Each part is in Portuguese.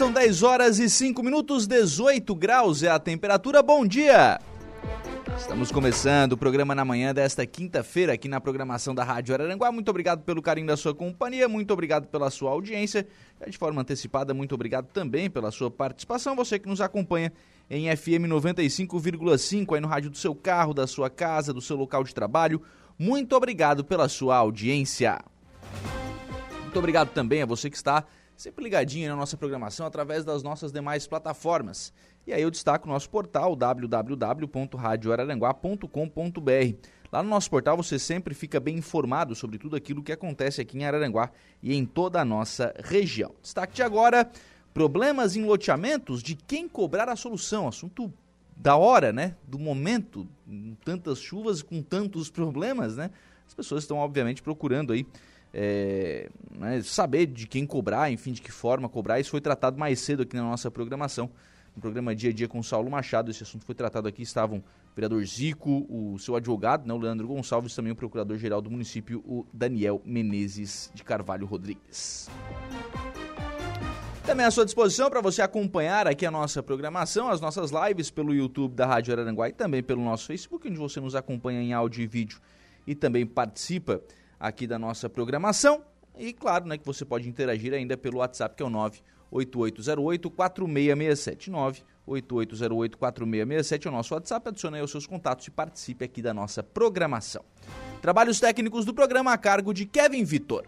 São 10 horas e 5 minutos, 18 graus é a temperatura. Bom dia! Estamos começando o programa na manhã desta quinta-feira aqui na programação da Rádio Araranguá. Muito obrigado pelo carinho da sua companhia, muito obrigado pela sua audiência. De forma antecipada, muito obrigado também pela sua participação. Você que nos acompanha em FM 95,5 aí no rádio do seu carro, da sua casa, do seu local de trabalho. Muito obrigado pela sua audiência. Muito obrigado também a você que está sempre ligadinho na nossa programação através das nossas demais plataformas. E aí eu destaco o nosso portal www.radioararanguá.com.br. Lá no nosso portal você sempre fica bem informado sobre tudo aquilo que acontece aqui em Araranguá e em toda a nossa região. Destaque de agora, problemas em loteamentos, de quem cobrar a solução. Assunto da hora, né? Do momento, tantas chuvas, com tantos problemas, né? As pessoas estão obviamente procurando aí é, né, saber de quem cobrar, enfim, de que forma cobrar. Isso foi tratado mais cedo aqui na nossa programação. No programa Dia a Dia com o Saulo Machado, esse assunto foi tratado aqui. Estavam o vereador Zico, o seu advogado, né, o Leandro Gonçalves, também o procurador-geral do município, o Daniel Menezes de Carvalho Rodrigues. Também à sua disposição para você acompanhar aqui a nossa programação, as nossas lives pelo YouTube da Rádio Araranguá e também pelo nosso Facebook, onde você nos acompanha em áudio e vídeo e também participa aqui da nossa programação. E claro, né, que você pode interagir ainda pelo WhatsApp, que é o 98808-4667. 98808-4667 é o nosso WhatsApp. Adicione aí os seus contatos e participe aqui da nossa programação. Trabalhos técnicos do programa a cargo de Kevin Vitor.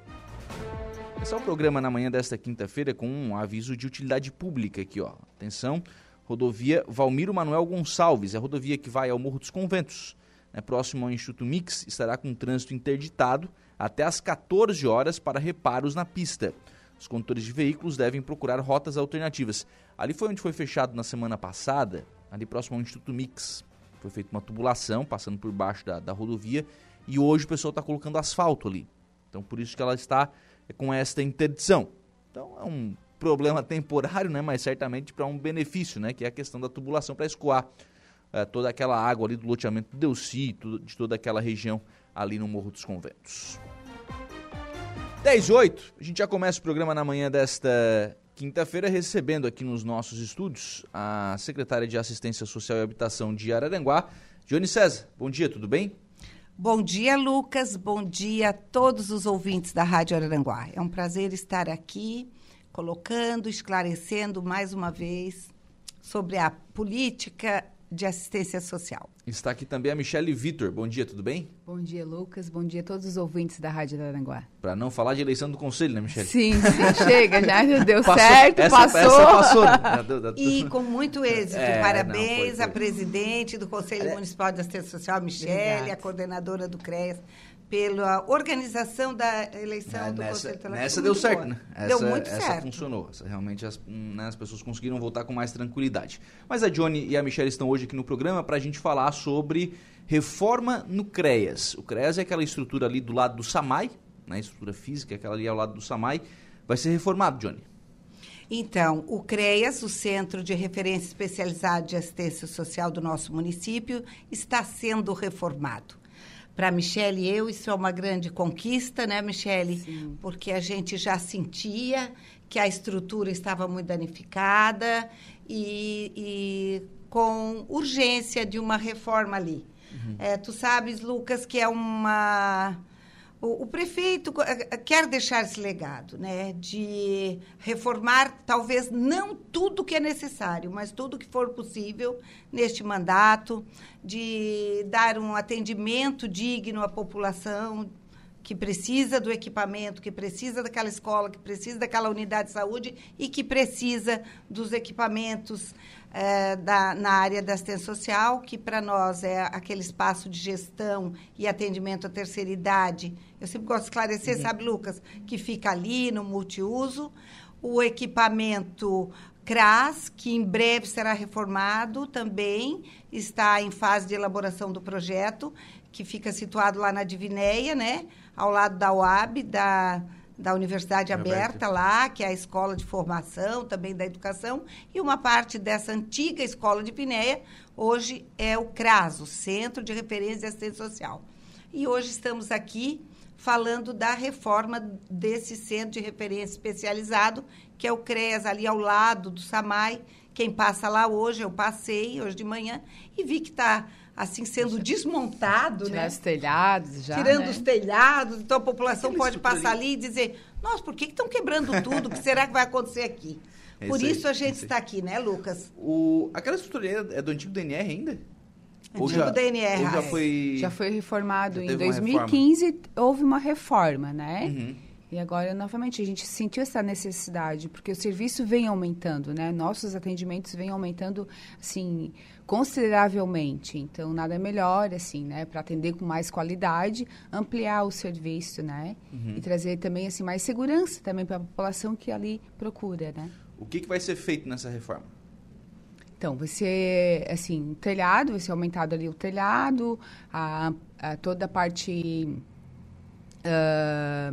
Esse é o programa na manhã desta quinta-feira com um aviso de utilidade pública aqui, ó. Atenção, rodovia Valmiro Manuel Gonçalves, é a rodovia que vai ao Morro dos Conventos né, próximo ao Instituto Mix, estará com trânsito interditado até às 14 horas para reparos na pista. Os condutores de veículos devem procurar rotas alternativas. Ali foi onde foi fechado na semana passada, ali próximo ao Instituto Mix. Foi feita uma tubulação passando por baixo da, da rodovia e hoje o pessoal está colocando asfalto ali. Então por isso que ela está com esta interdição. Então é um problema temporário, né, mas certamente para um benefício, né, que é a questão da tubulação para escoar é, toda aquela água ali do loteamento Delci, de toda aquela região ali no Morro dos Conventos. 10 e 8, a gente já começa o programa na manhã desta quinta-feira, recebendo aqui nos nossos estúdios a secretária de Assistência Social e Habitação de Araranguá, Johnny César. Bom dia, tudo bem? Bom dia, Lucas. Bom dia a todos os ouvintes da Rádio Araranguá. É um prazer estar aqui colocando, esclarecendo mais uma vez sobre a política de assistência social. Está aqui também a Michele Vitor. Bom dia, tudo bem? Bom dia, Lucas. Bom dia a todos os ouvintes da Rádio Aranguá. Para não falar de eleição do conselho, né, Michele? Sim, sim chega, já, deu passou, certo, essa, passou. Essa passou. Né? e com muito êxito. É, Parabéns não, foi, foi. à presidente do Conselho é. Municipal de Assistência Social, Michele, a coordenadora do CREAS pela organização da eleição é, do nessa, Conselho Tutelar. Nessa deu certo, né? Essa, deu muito essa certo. funcionou. Essa, realmente as, né, as pessoas conseguiram votar com mais tranquilidade. Mas a Johnny e a Michelle estão hoje aqui no programa para a gente falar sobre reforma no CREAS. O CREAS é aquela estrutura ali do lado do SAMAI, né, estrutura física, aquela ali ao lado do SAMAI. Vai ser reformado, Johnny. Então, o CREAS, o Centro de Referência Especializado de Assistência Social do nosso município, está sendo reformado para Michelle e eu, isso é uma grande conquista, né, Michelle? Sim. Porque a gente já sentia que a estrutura estava muito danificada e, e com urgência de uma reforma ali. Uhum. É, tu sabes, Lucas, que é uma o, o, prefeito eh, eh, quer deixar esse legado, né, de reformar talvez não tudo que é necessário, mas tudo que for possível neste mandato, de dar um atendimento digno à população que precisa do equipamento, que precisa daquela escola, que precisa daquela unidade de saúde e que precisa dos equipamentos é, da, na área da assistência social, que para nós é aquele espaço de gestão e atendimento à terceira idade. Eu sempre gosto de esclarecer, uhum. sabe, Lucas, que fica ali no multiuso. O equipamento CRAS, que em breve será reformado também, está em fase de elaboração do projeto, que fica situado lá na Divinéia, né? Ao lado da UAB, da, da Universidade Aberta, lá, que é a escola de formação, também da educação, e uma parte dessa antiga escola de Pinéia, hoje é o CRAS, o Centro de Referência de Assistência Social. E hoje estamos aqui falando da reforma desse centro de referência especializado, que é o CREAS, ali ao lado do SAMAI. Quem passa lá hoje, eu passei hoje de manhã e vi que está assim sendo desmontado, Tirar né? os telhados já, Tirando né? os telhados, então a população Aquela pode passar ali. e dizer: Nossa, por que estão quebrando tudo? O que será que vai acontecer aqui? É Por isso aí, isso a é gente está aqui, né, Lucas? O, aquela estrutura é do antigo DNR ainda? Ou Antigo DNR, Ou já foi... Já foi reformado Já em teve uma 2015, houve uma reforma, né? Uhum. E agora, novamente, a gente sentiu essa necessidade, porque o serviço vem aumentando, né? Nossos atendimentos vêm aumentando, assim, consideravelmente. Então, nada melhor, assim, né? Para atender com mais qualidade, ampliar o serviço, né? Uhum. E trazer também, assim, mais segurança também para a população que ali procura, né? O que, que vai ser feito nessa reforma? Então, vai ser, assim, telhado, vai ser aumentado ali o telhado, a, a- toda a parte ah,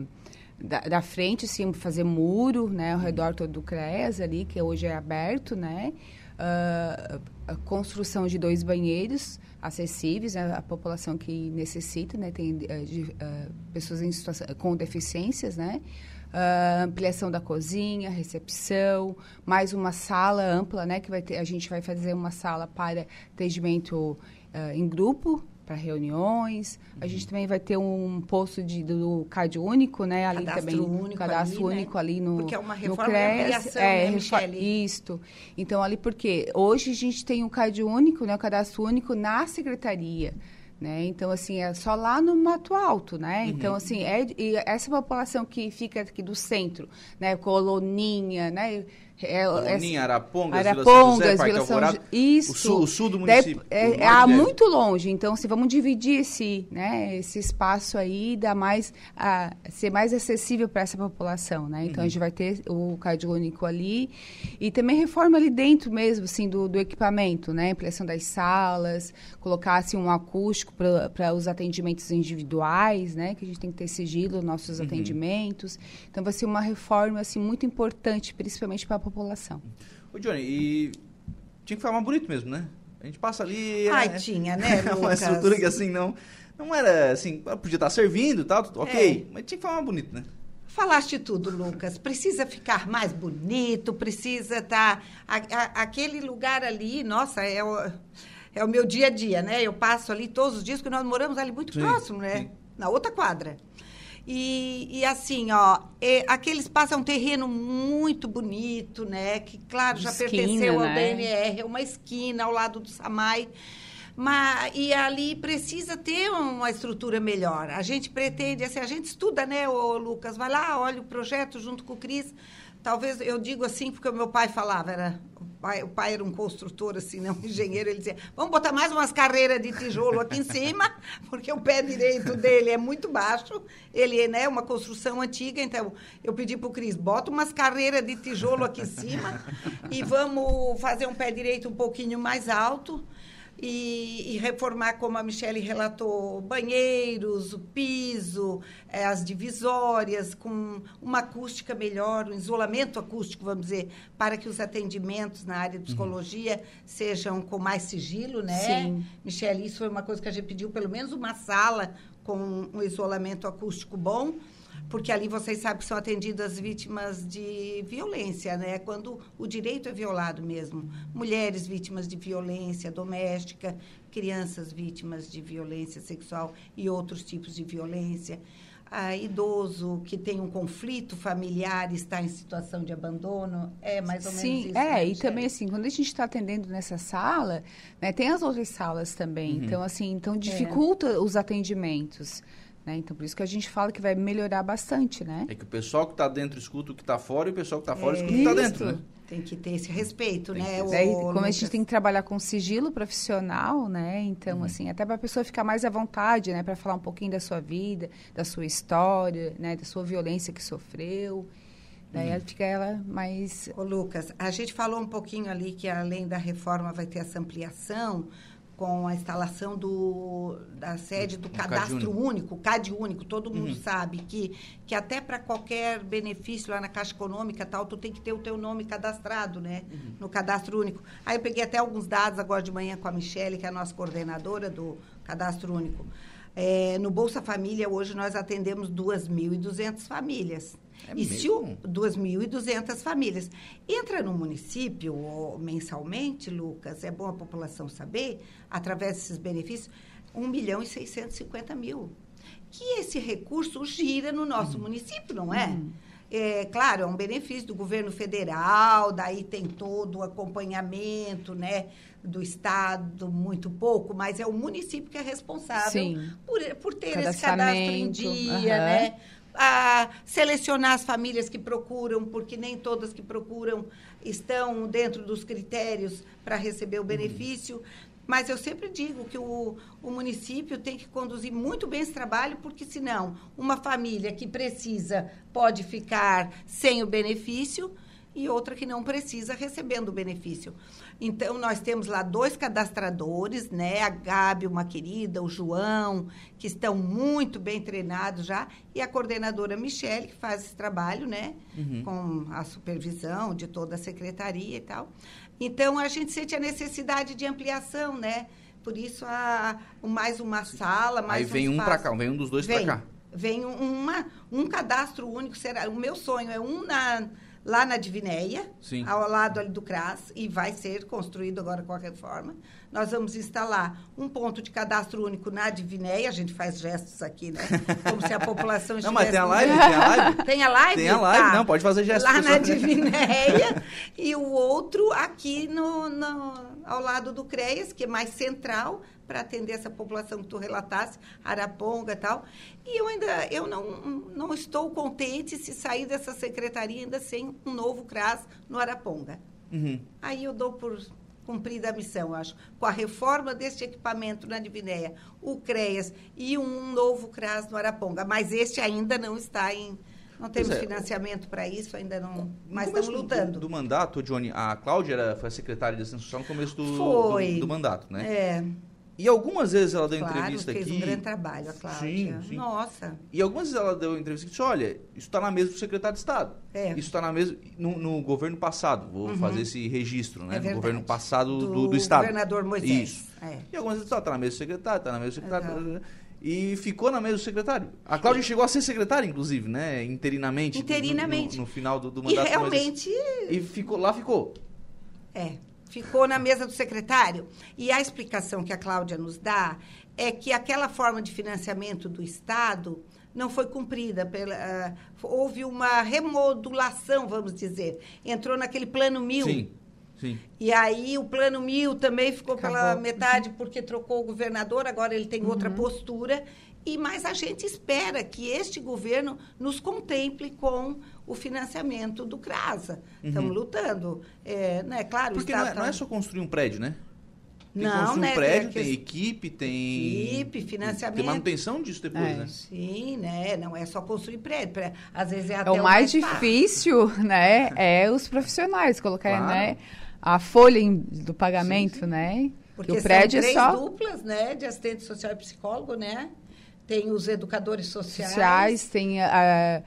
da, da frente, assim, fazer muro, né, ao redor todo do CREAS ali, que hoje é aberto, né, Ah, construção de dois banheiros acessíveis né, à população que necessita, né, tem eh, de, ah, pessoas em situação, com deficiências, né, ah, ampliação da cozinha, recepção, mais uma sala ampla, né, que vai ter, a gente vai fazer uma sala para atendimento ah, em grupo, para reuniões. A gente também vai ter um posto de, do CAD único, né, ali Cadastro também, único cadastro ali, né? único ali no Porque é uma no reforma e CREAS. ampliação, é, né, Michele? isto. Então, ali porque hoje a gente tem o CAD único, né, o cadastro único na secretaria. Né? Então, assim, é só lá no Mato Alto, né? Então, assim, é, e essa população que fica aqui do centro, né? Coloninha, né? É, Coloninha, Arapongas, Vila São Arapongas, José, Parque Vila São. Isso. O sul, o sul do município. É, é, dele. muito longe. Então, se vamos dividir esse, né, esse espaço aí, dá mais, a, ser mais acessível para essa população, né? Então, a Uhum. gente vai ter o cardiônico ali e também reforma ali dentro mesmo, assim, do, do equipamento, né? Ampliação das salas, colocar, assim, um acústico para os atendimentos individuais, né? Que a gente tem que ter sigilo nos nossos Uhum. atendimentos. Então, vai ser uma reforma, assim, muito importante, principalmente para a população. Ô, Johnny, e tinha que ficar mais bonito mesmo, né? A gente passa ali... Ai, é- tinha, né, É uma Lucas? estrutura que assim, não... Não era assim, podia estar servindo e tal, ok, mas tinha que ficar mais bonito, né? Falaste tudo, Lucas. Precisa ficar mais bonito, precisa estar. aquele lugar ali, nossa, é o, é o meu dia a dia, né? Eu passo ali todos os dias, porque nós moramos ali muito Sim, próximo, né? sim. Na outra quadra. E, e assim, ó, é, aquele espaço é um terreno muito bonito, né? Que, claro, já Esquina, pertenceu ao né? DNR, é uma esquina ao lado do Samai. Mas, e ali precisa ter uma estrutura melhor. A gente pretende, assim, a gente estuda, né, ô Lucas? Vai lá, olha o projeto junto com o Cris. Talvez eu digo assim, porque o meu pai falava, era, o, pai, era um construtor, assim, né, um engenheiro, ele dizia, vamos botar mais umas carreiras de tijolo aqui em cima, porque o pé direito dele é muito baixo, ele é né, uma construção antiga, então eu pedi para o Cris, bota umas carreiras de tijolo aqui em cima e vamos fazer um pé direito um pouquinho mais alto, e, e reformar, como a Michelle relatou, banheiros, o piso, eh, as divisórias, com uma acústica melhor, um isolamento acústico, vamos dizer, para que os atendimentos na área de psicologia sejam com mais sigilo, né? Sim. Michelle, isso foi uma coisa que a gente pediu, pelo menos uma sala com um isolamento acústico bom, porque ali vocês sabem que são atendidas vítimas de violência, né? Quando o direito é violado mesmo. Mulheres vítimas de violência doméstica, crianças vítimas de violência sexual e outros tipos de violência. Ah, idoso que tem um conflito familiar está em situação de abandono, é mais ou menos Sim, isso. é, né, e também assim, quando a gente está atendendo nessa sala, né, tem as outras salas também. Então, assim, então dificulta os atendimentos. Né? Então, por isso que a gente fala que vai melhorar bastante, né? É que o pessoal que está dentro escuta o que está fora e o pessoal que está fora escuta o que está dentro, né? Tem que ter esse respeito, Tem né? ô, Daí, como a Lucas? gente tem que trabalhar com sigilo profissional, né? Então, assim, até para a pessoa ficar mais à vontade, né? Para falar um pouquinho da sua vida, da sua história, né? Da sua violência que sofreu. Daí ela fica ela mais... Ô, Lucas, a gente falou um pouquinho ali que além da reforma vai ter essa ampliação com a instalação do, da sede do Um CAD cadastro único. único, CAD único. Todo mundo sabe que, que até para qualquer benefício lá na Caixa Econômica tal, tu tem que ter o teu nome cadastrado, né? No cadastro único. Aí eu peguei até alguns dados agora de manhã com a Michele, que é a nossa coordenadora do cadastro único. É, no Bolsa Família, hoje, nós atendemos 2.200 famílias. É e se mesmo? 2.200 famílias. Entra no município mensalmente, Lucas, é bom a população saber, através desses benefícios, 1 milhão e 650 mil. Que esse recurso gira no nosso município, não é? É, claro, é um benefício do governo federal, daí tem todo o acompanhamento, né, do Estado, muito pouco, mas é o município que é responsável Sim. por, por ter esse cadastro em dia, aham. né? A selecionar as famílias que procuram, porque nem todas que procuram estão dentro dos critérios para receber o benefício. Mas eu sempre digo que o, o município tem que conduzir muito bem esse trabalho, porque senão uma família que precisa pode ficar sem o benefício e outra que não precisa recebendo o benefício. Então, nós temos lá dois cadastradores, né? A Gabi, uma querida, o João, que estão muito bem treinados já, e a coordenadora Michele, que faz esse trabalho, né? Com a supervisão de toda a secretaria e tal. Então, a gente sente a necessidade de ampliação, né? Por isso, a, mais uma sala, mais Aí vem um espaço. pra cá, vem um dos dois pra cá. Vem um- uma, um cadastro único. Será, o meu sonho é um na, lá na Divinéia, Sim. ao lado ali do CRAS, e vai ser construído agora com a reforma. Nós vamos instalar um ponto de cadastro único na Divinéia. A gente faz gestos aqui, né? Como se a população Não, mas estivesse... tem a live, tem a live. Tem a live? Tem a live, Tá. não, pode fazer gesto, Lá na. Divinéia e o outro aqui no, no- ao lado do CREAS, que é mais central, para atender essa população que tu relatasse, Araponga e tal. E eu ainda eu não, não estou contente se sair dessa secretaria ainda sem um novo CRAS no Araponga. Uhum. Aí eu dou por cumprida a missão, acho. Com a reforma deste equipamento na Divinéia, o CREAS e um novo CRAS no Araponga. Mas este ainda não está em. Não temos é. financiamento para isso, ainda não. Mas estamos do- lutando. Do, do mandato, Johnny, a Cláudia era, foi a secretária de Assistência Social no começo do, do, do mandato, né? É, E algumas vezes ela deu claro, entrevista fez aqui. um grande trabalho, a Cláudia. Sim, sim. Nossa. E algumas vezes ela deu entrevista que disse, olha, isso está na mesa do secretário de Estado. É. Isso está na mesa no, no governo passado. Vou fazer esse registro, né? É no governo passado do, Do do, Estado. governador Moisés. Isso. É. E algumas vezes está na mesa do secretário, está na mesa do secretário. Exato. E ficou na mesa do secretário. A Cláudia chegou a ser secretária, inclusive, né? Interinamente. no- Interinamente. No, no final do, do E mandato. Moisés. realmente E ficou, lá ficou. É, ficou na mesa do secretário. E a explicação que a Cláudia nos dá é que aquela forma de financiamento do Estado não foi cumprida. Pela, ah, houve uma remodulação, vamos dizer. Entrou naquele plano mil. Sim, sim. E aí o plano mil também ficou pela Acabou. metade porque trocou o governador, agora ele tem Uhum. outra postura. E mas a gente espera que este governo nos contemple com o financiamento do CRASA. Estamos lutando. É, né, claro, o Uhum. Porque não é, não é tá- só construir um prédio, né? Tem que Não, construir né, um prédio, tem tem, a equipe, tem. Equipe, financiamento. Tem manutenção disso depois, É. né? Sim, né? Não é só construir prédio. Às vezes é até É o mais difícil, né? É os profissionais colocar, Claro. né? A folha do pagamento, né? Porque o prédio são é três só duplas, né? De assistente social e psicólogo, né? Tem os educadores sociais, sociais, tem a,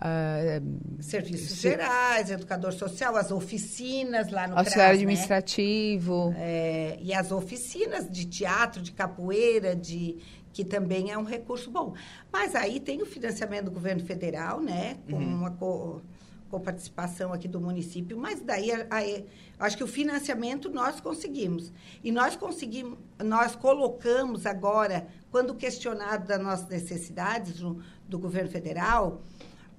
a, serviços Se- gerais, educador social, as oficinas lá no auxiliar CRAS, né? administrativo. É, e as oficinas de teatro, de capoeira, de que também é um recurso bom. Mas aí tem o financiamento do governo federal, né? Com uma co- coparticipação aqui do município, mas daí a- a- acho que o financiamento nós conseguimos. E nós conseguimos, nós colocamos agora, quando questionado das nossas necessidades no- do governo federal,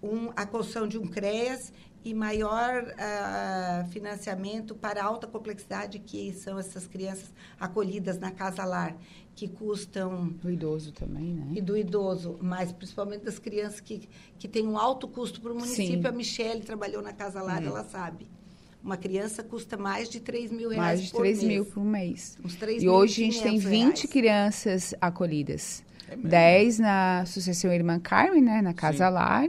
um, a construção de um CREAS e maior ah, financiamento para a alta complexidade, que são essas crianças acolhidas na Casa Lar, que custam Do idoso também, né? e do idoso, mas principalmente das crianças que, que têm um alto custo para o município. Sim. A Michelle trabalhou na Casa Lar, ela sabe. Uma criança custa mais de 3 mil reais Mais de por 3 mês. mil por mês. Uns E hoje a gente tem 3.500 20 reais. crianças acolhidas. É mesmo? 10 na Associação Irmã Carmen, né? Na Casa Sim. Lar.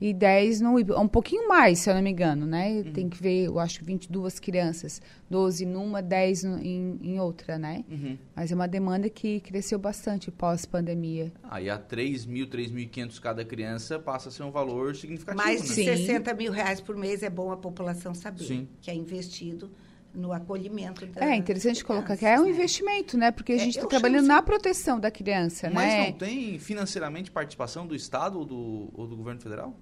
E 10 no IB. Um pouquinho mais, se eu não me engano, né? Uhum. Tem que ver, eu acho, 22 crianças. 12 numa, 10 no, em, em outra, né? Uhum. Mas é uma demanda que cresceu bastante pós-pandemia. Aí a 3 mil, 3.500 cada criança passa a ser um valor significativo, Mais né? de Sim. 60 mil reais por mês é bom a população saber Sim. que é investido no acolhimento da É interessante das colocar que é um né? investimento, né? Porque a É, gente está eu trabalhando chamo na proteção da criança, Mas né? não tem financeiramente participação do Estado ou do, ou do governo federal?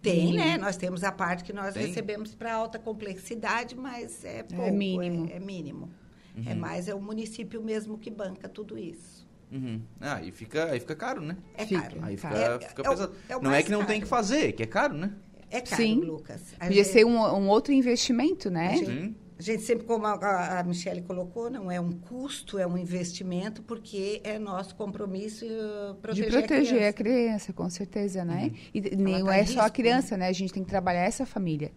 Tem, Sim. né? Nós temos a parte que nós Tem? recebemos para alta complexidade, mas é pouco. mínimo. É, é mínimo. Uhum. É mais é o município mesmo que banca tudo isso. Uhum. Ah, aí fica, aí fica caro, né? É Fica. caro. Aí fica, É- fica é pesado. é o não é que não tem caro. que fazer, que é caro, né? É caro, Sim. Lucas. Podia gente- ser um, um outro investimento, né? Sim. A gente sempre, como a- a, a Michelle colocou, não é um custo, é um investimento, porque é nosso compromisso uh, De proteger, proteger a a criança. criança, com certeza, né? Uhum. E não tá é em só a risco, criança, né? A gente tem que trabalhar essa família.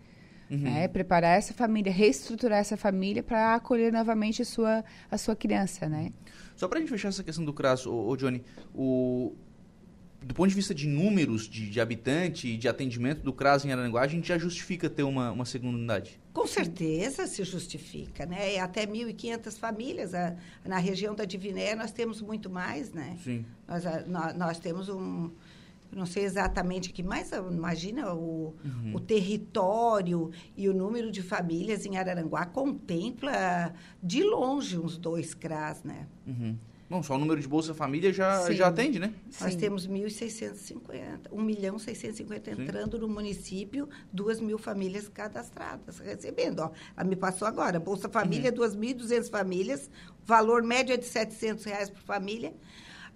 Uhum. Né? Preparar essa família, reestruturar essa família para acolher novamente a sua, a sua criança, né? Só pra gente fechar essa questão do CRAS, ô, ô Johnny, o, do ponto de vista de números de, de habitante e de atendimento do CRAS em Araranguá, a gente já justifica ter uma, uma segunda unidade. Com certeza se justifica, né? É até 1.500 famílias. A- na região da Diviné nós temos muito mais, né? Sim. Nós, a- nó- nós temos um... Não sei exatamente mas ah, imagina o, Uhum. o território e o número de famílias em Araranguá contempla de longe uns dois CRAS, né? Uhum. Bom, só o número de Bolsa Família já, Sim. já atende, né? Nós Sim. temos 1.650, 1 milhão 650 Sim. entrando no município, 2 mil famílias cadastradas, recebendo. Ó, ela me passou agora, Bolsa Família, 2.200 famílias, valor médio é de 700 reais por família.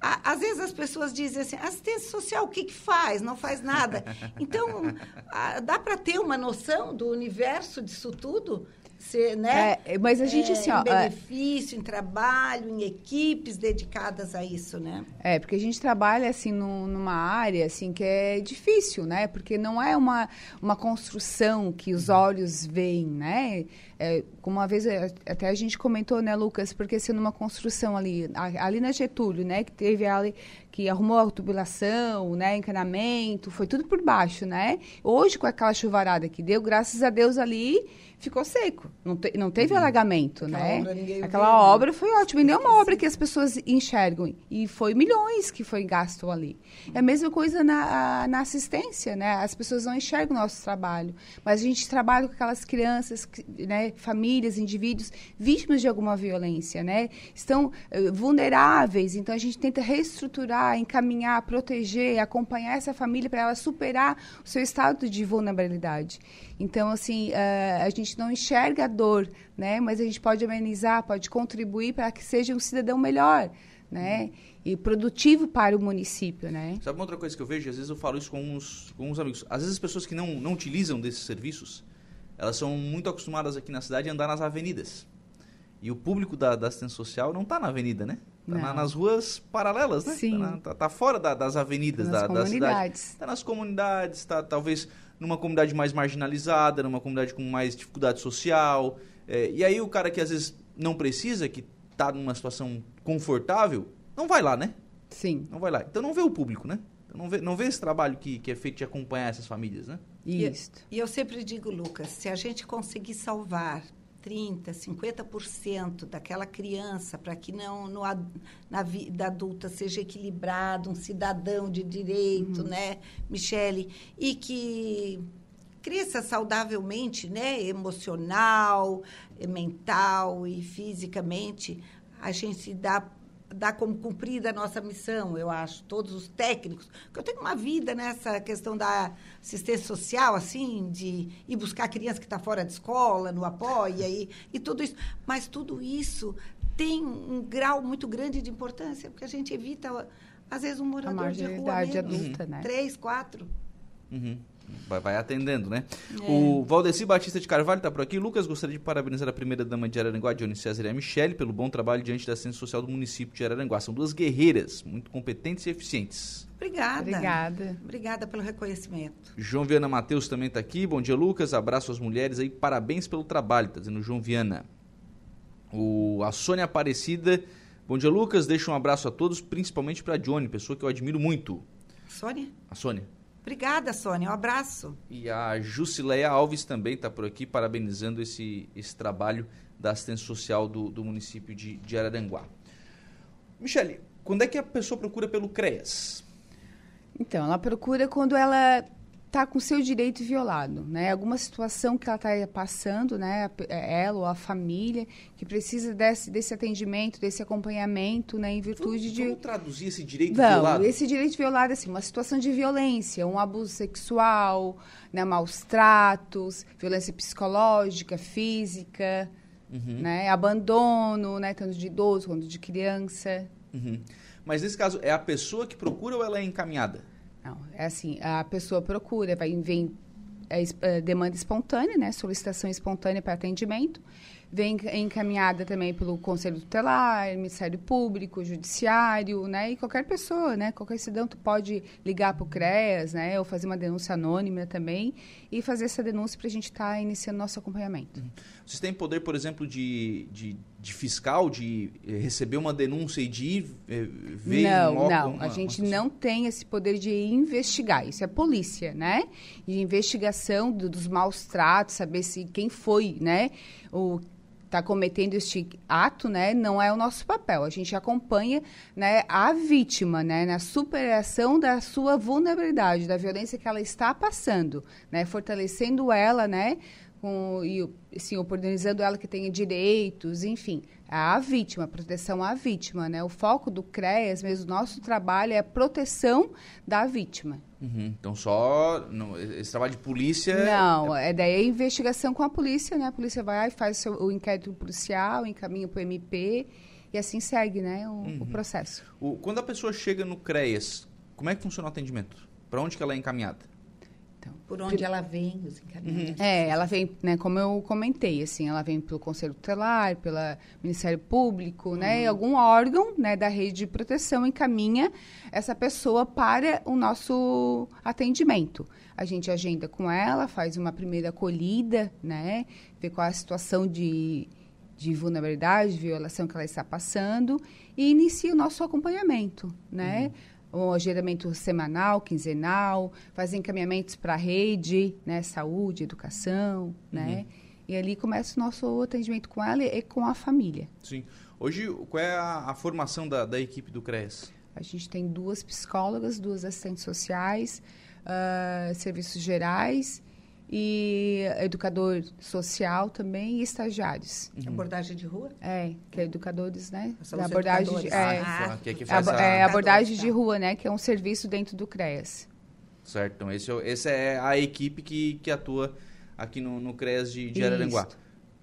À- Às vezes as pessoas dizem assim, assistência social, o que, que faz? Não faz nada. Então, ah, dá para ter uma noção do universo disso tudo? Ser, né? É, mas a gente, É, assim, ó, em é- benefício, em trabalho, em equipes dedicadas a isso, né? É, porque a gente trabalha, assim, num- numa área, assim, que é difícil, né? Porque não é uma, uma construção que os olhos veem, né? É, como uma vez, é, até a gente comentou, né, Lucas? Porque sendo uma construção ali, ali na Getúlio, né? Que teve ali, que arrumou a tubulação, né? Encanamento, foi tudo por baixo, né? Hoje, com aquela chuvarada que deu, graças a Deus ali ficou seco. Não, te- não teve alagamento, Aquela né? obra Aquela vê, né? obra foi ótima. E não é uma obra que as pessoas enxergam. E foi milhões que foi gasto ali. É a mesma coisa na, na assistência, né? As pessoas não enxergam o nosso trabalho. Mas a gente trabalha com aquelas crianças, né? famílias, indivíduos vítimas de alguma violência, né? Estão eh, vulneráveis. Então a gente tenta reestruturar, encaminhar, proteger, acompanhar essa família para ela superar o seu estado de vulnerabilidade. Então, assim, eh, a gente não enxerga a dor, né? Mas a gente pode amenizar, pode contribuir para que seja um cidadão melhor, né? E produtivo para o município, né? Sabe uma outra coisa que eu vejo? Às vezes eu falo isso com uns, com uns amigos. Às vezes as pessoas que não, não utilizam desses serviços, elas são muito acostumadas aqui na cidade a andar nas avenidas. E o público da, da assistência social não está na avenida, né? Está Não. nas ruas paralelas, né? Sim. Tá, na- tá- tá fora da- das avenidas Nas da, da cidade. comunidades. Está nas comunidades, está talvez numa comunidade mais marginalizada, numa comunidade com mais dificuldade social. É, e aí o cara que às vezes não precisa, que está numa situação confortável, não vai lá, né? Sim, Não vai lá. Então não vê o público, né? Então não vê, não vê esse trabalho que, que é feito de acompanhar essas famílias, né? E- isso. E eu sempre digo, Lucas, se a gente conseguir salvar 30%, 50% daquela criança para que não no, na vida adulta seja equilibrado, um cidadão de direito, né, Michele? E que cresça saudavelmente, né, emocional, mental e fisicamente, a gente dá dá como cumprida a nossa missão, eu acho, todos os técnicos. Porque eu tenho uma vida nessa questão da assistência social, assim, de ir buscar criança que está fora de escola, no apoia e, e tudo isso. Mas tudo isso tem um grau muito grande de importância, porque a gente evita, às vezes, um morador de rua menos. adulta, né? Três, quatro. Uhum. Vai, vai atendendo, né? É. O Valdeci Batista de Carvalho está por aqui. Lucas, gostaria de parabenizar a primeira dama de Araranguá, Johnny César e a Michele, pelo bom trabalho diante da assistência social do município de Araranguá. São duas guerreiras, muito competentes e eficientes. Obrigada. Obrigada. Obrigada pelo reconhecimento. João Viana Matheus também está aqui. Bom dia, Lucas. Abraço às mulheres aí. Parabéns pelo trabalho, está dizendo o João Viana. O, a Sônia Aparecida. Bom dia, Lucas. Deixa um abraço a todos, principalmente para Johnny, pessoa que eu admiro muito. Sônia? A Sônia. Obrigada, Sônia. Um abraço. E a Jusileia Alves também está por aqui, parabenizando esse, esse trabalho da assistência social do, do município de, de Araranguá. Michele, quando é que a pessoa procura pelo CREAS? Então, ela procura quando ela está com seu direito violado, né? Alguma situação que ela está passando, né? É, ela ou a família que precisa desse, desse atendimento, desse acompanhamento, né? Em virtude vamos, de vamos traduzir esse direito vamos, violado. Esse direito violado, assim, uma situação de violência, um abuso sexual, né? Maus tratos, violência psicológica, física, uhum. né? Abandono, né? Tanto de idoso quanto de criança. Uhum. Mas nesse caso é a pessoa que procura ou ela é encaminhada? Não, é assim, a pessoa procura, vai vem é, é, demanda espontânea, né, solicitação espontânea para atendimento, vem encaminhada também pelo Conselho Tutelar, Ministério Público, Judiciário, né, e qualquer pessoa, né, qualquer cidadão pode ligar para o CREAS, né, ou fazer uma denúncia anônima também e fazer essa denúncia para a gente estar tá iniciando nosso acompanhamento. Vocês têm poder, por exemplo, de, de, de, fiscal, de eh, receber uma denúncia e de ir eh, ver Não, logo, não. Uma, a gente não tem esse poder de investigar. Isso é polícia, né? De investigação do, dos maus tratos, saber se quem foi, né? O está cometendo este ato, né, não é o nosso papel. A gente acompanha, né, a vítima, né, na superação da sua vulnerabilidade, da violência que ela está passando, né, fortalecendo ela, né, com, e assim, oportunizando ela que tenha direitos, enfim, a vítima, a proteção à vítima, né? O foco do CREAS, mesmo nosso trabalho é a proteção da vítima. Uhum. Então só esse trabalho de polícia. Não, é daí a investigação com a polícia, né? A polícia vai e faz o, seu, o inquérito policial, encaminha para o MP e assim segue, né? O, uhum. o processo. O, quando a pessoa chega no CREAS, como é que funciona o atendimento? Para onde que ela é encaminhada? Então, por onde ela vem, os encaminhamentos? Uhum. É, ela vem, né, como eu comentei, assim, ela vem pelo Conselho Tutelar, pelo Ministério Público, né, uhum. né, algum órgão, né, da rede de proteção encaminha essa pessoa para o nosso atendimento. A gente agenda com ela, faz uma primeira acolhida, né, vê qual a situação de, de vulnerabilidade, de violação que ela está passando e inicia o nosso acompanhamento, né? Uhum um agendamento semanal, quinzenal, fazer encaminhamentos para a rede, né, saúde, educação, né? uhum. né? E ali começa o nosso atendimento com ela e com a família. Sim. Hoje, qual é a, a formação da, da, equipe do CRES? A gente tem duas psicólogas, duas assistentes sociais, uh, serviços gerais e educador social também e estagiários. Uhum. Abordagem de rua? É, que é educadores, né? Da abordagem de, é, ah, que é, que faz a, é abordagem de rua, né? Que é um serviço dentro do CREAS. Certo, então esse, é essa é a equipe que, que atua aqui no, no CREAS de, de Araranguá.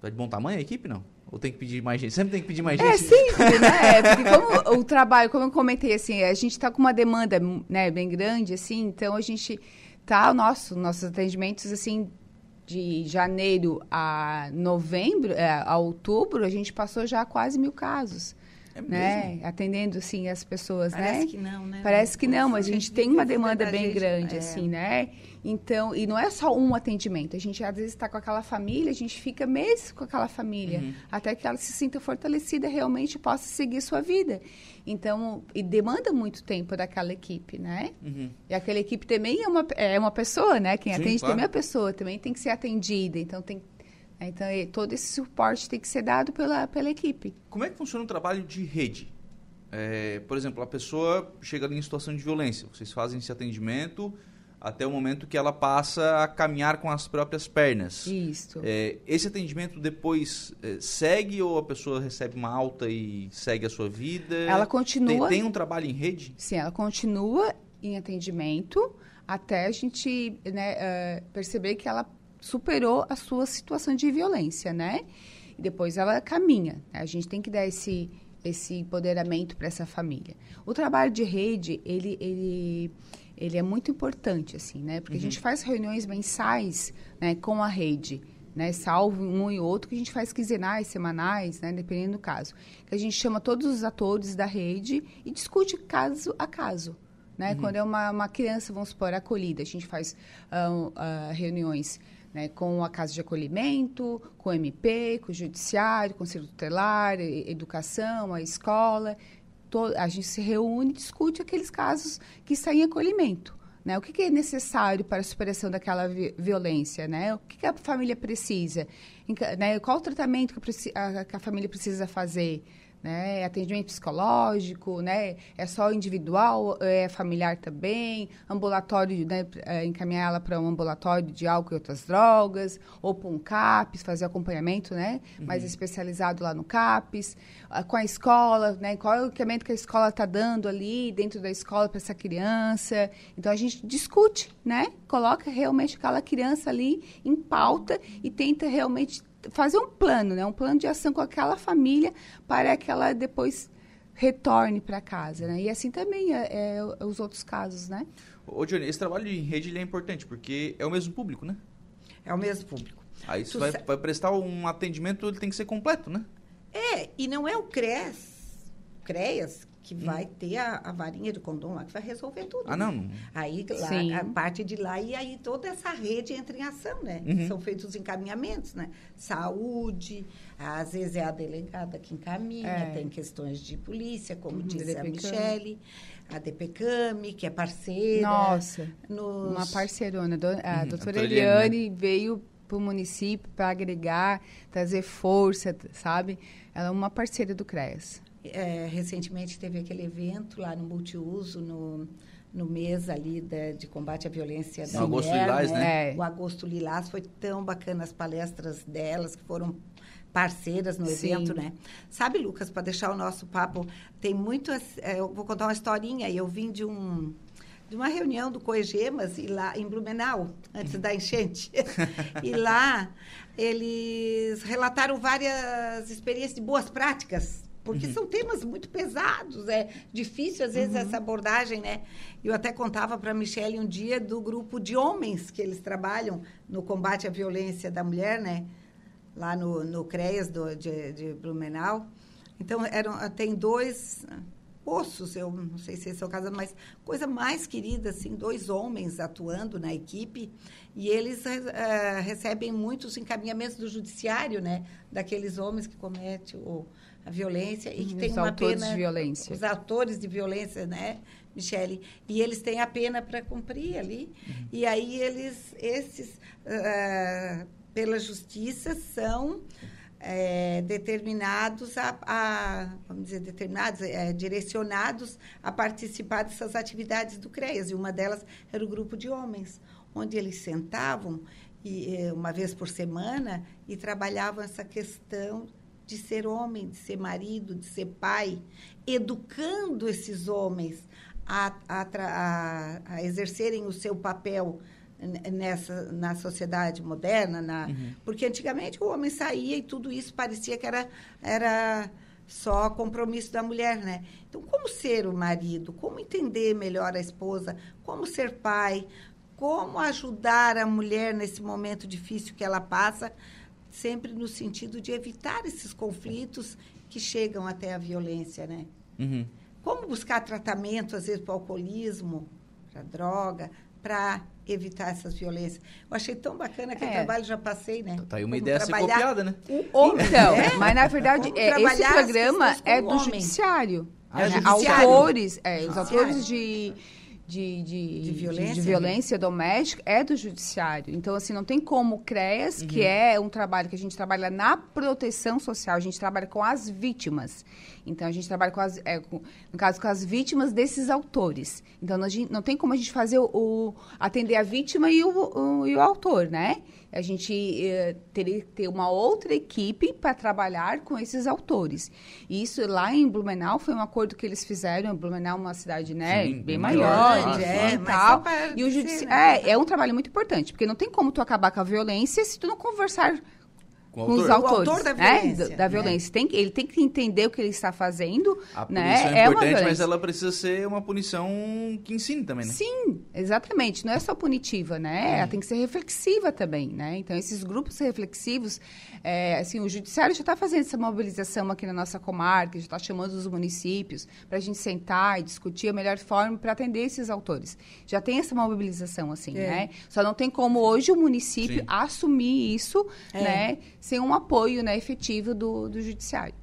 Tá de bom tamanho a equipe, não? Ou tem que pedir mais gente? Sempre tem que pedir mais é, gente. É sempre, né? Porque como o trabalho, como eu comentei, assim, a gente está com uma demanda né, bem grande, assim, então a gente o nosso, nossos atendimentos, assim, de janeiro a novembro, é, a outubro, a gente passou já quase mil casos. É né? Atendendo, assim, as pessoas, Parece né? Parece que não, né? Parece que não, mas a gente tem uma demanda bem gente, grande, é. assim, né? Então, e não é só um atendimento. A gente, às vezes, está com aquela família, a gente fica meses com aquela família, uhum. até que ela se sinta fortalecida realmente possa seguir sua vida. Então, e demanda muito tempo daquela equipe, né? Uhum. E aquela equipe também é uma, é uma pessoa, né? Quem Sim, atende claro. também é uma pessoa, também tem que ser atendida. Então, tem então, todo esse suporte tem que ser dado pela, pela equipe. Como é que funciona o trabalho de rede? É, por exemplo, a pessoa chega ali em situação de violência, vocês fazem esse atendimento até o momento que ela passa a caminhar com as próprias pernas. Isso. É, esse atendimento depois é, segue ou a pessoa recebe uma alta e segue a sua vida? Ela continua. Tem, tem um trabalho em rede? Sim, ela continua em atendimento até a gente né, uh, perceber que ela superou a sua situação de violência, né? E depois ela caminha. A gente tem que dar esse esse empoderamento para essa família. O trabalho de rede, ele, ele, ele é muito importante, assim, né? Porque uhum. a gente faz reuniões mensais né, com a rede, né? Salvo um e outro, que a gente faz quinzenais, semanais, né? Dependendo do caso. Que a gente chama todos os atores da rede e discute caso a caso. Né? Uhum. Quando é uma, uma criança, vamos supor, acolhida, a gente faz uh, uh, reuniões né, com a Casa de Acolhimento, com o MP, com o Judiciário, o Conselho Tutelar, Educação, a escola. a gente se reúne e discute aqueles casos que estão em acolhimento. né? O que, que é necessário para a superação daquela vi violência, né? O que, que a família precisa, né? Qual o tratamento que a, que a família precisa fazer? Né? Atendimento psicológico, né? É só individual, é familiar também, ambulatório, né? É, encaminhar ela para um ambulatório de álcool e outras drogas, ou para um CAPS, fazer acompanhamento, né? Uhum. Mais especializado lá no CAPS, ah, com a escola, né? Qual é o equipamento que a escola está dando ali dentro da escola para essa criança? Então a gente discute, né? Coloca realmente aquela criança ali em pauta e tenta realmente fazer um plano, né? Um plano de ação com aquela família para que ela depois retorne para casa, né? E assim também é, é, os outros casos, né? Ô, Johnny, esse trabalho em rede é importante porque é o mesmo público, né? É o mesmo público. Aí você vai, vai, prestar um atendimento, ele tem que ser completo, né? É, e não é o CRES, CREAS, que hum. vai ter a, a, varinha de condom lá que vai resolver tudo. Ah, não? Né? Aí lá, a parte de lá e aí toda essa rede entra em ação, né? Uhum. São feitos os encaminhamentos, né? Saúde, às vezes é a delegada que encaminha, é. tem questões de polícia, como uhum, disse a Michele, a DPCAMI, que é parceira. Nossa, nos... uma parceirona. Do, a uhum, doutora Eliane veio para o município para agregar, trazer força, sabe? Ela é uma parceira do CREAS. É, recentemente teve aquele evento lá no multiuso, no, no mês ali de, de combate à violência Sim. da mulher. Agosto Lilás, né? É. O Agosto Lilás foi tão bacana as palestras delas, que foram parceiras no Sim. evento, né? Sabe, Lucas, para deixar o nosso papo, tem muitas... É, eu vou contar uma historinha. Eu vim de um de uma reunião do Coegemas e lá em Blumenau, antes da enchente. e lá eles relataram várias experiências de boas práticas porque uhum. são temas muito pesados, é difícil às vezes uhum. essa abordagem, né? Eu até contava para a Michelle um dia do grupo de homens que eles trabalham no combate à violência da mulher, né? Lá no, no CREAS do, de, de Blumenau. Então, eram, tem dois moços, eu não sei se esse é o caso, mas coisa mais querida, assim, dois homens atuando na equipe, e eles uh, recebem muitos encaminhamentos do judiciário, né, daqueles homens que cometem o, a violência e que uhum. tem uma pena... de violência. Os autores de violência, né, Michele? E eles têm a pena para cumprir ali. Uhum. E aí eles, esses, uh, pela justiça, são é, determinados a, a, vamos dizer, determinados, é, direcionados a participar dessas atividades do CREAS. E uma delas era o grupo de homens, onde eles sentavam e, é, uma vez por semana e trabalhavam essa questão de ser homem, de ser marido, de ser pai, educando esses homens a, a, a, a exercerem o seu papel nessa na sociedade moderna, na, uhum. porque antigamente o homem saía e tudo isso parecia que era era só compromisso da mulher, né? Então, como ser o marido? Como entender melhor a esposa? Como ser pai? Como ajudar a mulher nesse momento difícil que ela passa? Sempre no sentido de evitar esses conflitos que chegam até a violência, né? Uhum. Como buscar tratamento, às vezes, para o alcoolismo, para droga, para evitar essas violências. Eu achei tão bacana aquele é. trabalho, já passei, né? Tá aí uma Como ideia ser copiada, né? O, então, é? mas na verdade, é, esse programa é do judiciário. Ah, é, judiciário. Autores, é, os autores de de, de, de, violência, de, violência né? doméstica é do judiciário. Então, assim, não tem como o CREAS, uhum. que é um trabalho que a gente trabalha na proteção social, a gente trabalha com as vítimas. Então, a gente trabalha com as, é, com, no caso, com as vítimas desses autores. Então, não, não tem como a gente fazer o, o atender a vítima e o, o, e o autor, né? a gente eh, teria que ter uma outra equipe para trabalhar com esses autores. E isso lá em Blumenau foi um acordo que eles fizeram. Blumenau é uma cidade né, Sim, bem maior, grande, é, tal. E o judici... Né? é, é um trabalho muito importante, porque não tem como tu acabar com a violência se tu não conversar com, com os autores, o autor da né, violência. Né? Da violência. Tem, ele tem que entender o que ele está fazendo. A né? punição é, é importante, mas ela precisa ser uma punição que ensine também, né? Sim, exatamente. Não é só punitiva, né? Ela tem que ser reflexiva também, né? Então, esses grupos reflexivos, é, assim, o judiciário já está fazendo essa mobilização aqui na nossa comarca, já está chamando os municípios para a gente sentar e discutir a melhor forma para atender esses autores. Já tem essa mobilização, assim, é. né? Só não tem como hoje o município Sim. assumir isso, é. né? Sem um apoio né, efetivo do, do judiciário.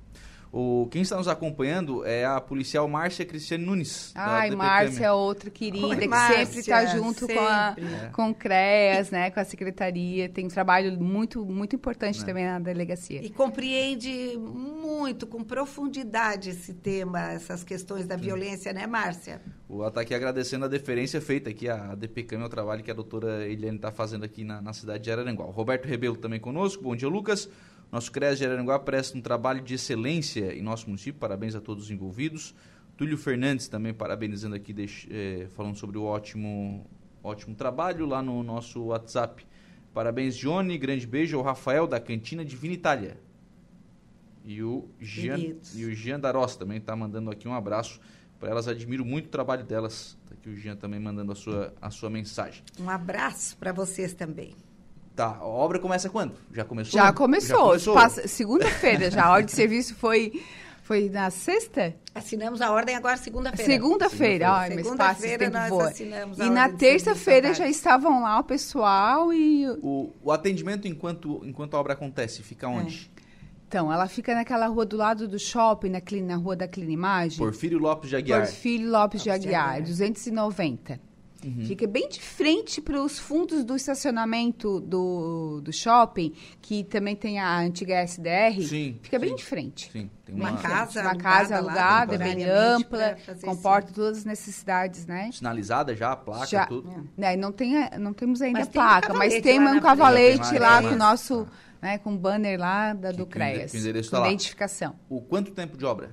O, quem está nos acompanhando é a policial Márcia Cristiane Nunes. Ai, Márcia, outra querida, Oi, que Márcia, sempre está junto com, a, é. com o CREAS, né, com a secretaria. Tem um trabalho muito, muito importante é. também na delegacia. E compreende muito, com profundidade, esse tema, essas questões da violência, né, Márcia? O está aqui agradecendo a deferência feita aqui, a DPCAM, o trabalho que a doutora Eliane está fazendo aqui na, na cidade de Araranguá. O Roberto Rebelo também conosco. Bom dia, Lucas. Nosso CREAS de Araranguá presta um trabalho de excelência em nosso município, parabéns a todos os envolvidos. Túlio Fernandes também parabenizando aqui, é, falando sobre o ótimo, ótimo trabalho lá no nosso WhatsApp. Parabéns, Johnny, grande beijo ao Rafael da Cantina Divina Itália. E o Jean, e o Jean Daros também está mandando aqui um abraço para elas. Admiro muito o trabalho delas. Está aqui o Jean também mandando a sua, a sua mensagem. Um abraço para vocês também. Tá, a obra começa quando? Já começou? Já começou. começou? Segunda-feira já. A ordem de serviço foi, foi na sexta? Assinamos a ordem agora segunda-feira. Segunda-feira. Ai, mas segunda-feira nós voa. assinamos a E na terça-feira já estavam lá o pessoal e... O, o atendimento enquanto, enquanto a obra acontece fica onde? É. Então, ela fica naquela rua do lado do shopping, na, na rua da Clinimagem. Porfírio Lopes de Aguiar. Porfírio Lopes de Aguiar, 290. Uhum. Fica bem de frente para os fundos do estacionamento do, do shopping, que também tem a antiga SDR. Sim. Fica sim, bem de frente. Sim. Tem uma, uma casa, uma casa alugada, bem ampla, comporta todas as necessidades, né? Sinalizada já, a placa, já, tudo. Né, não, tem, não temos ainda mas placa, mas tem um cavalete lá, com o nosso, né, com o banner lá da, do CREAS. Tá identificação. O quanto tempo de obra?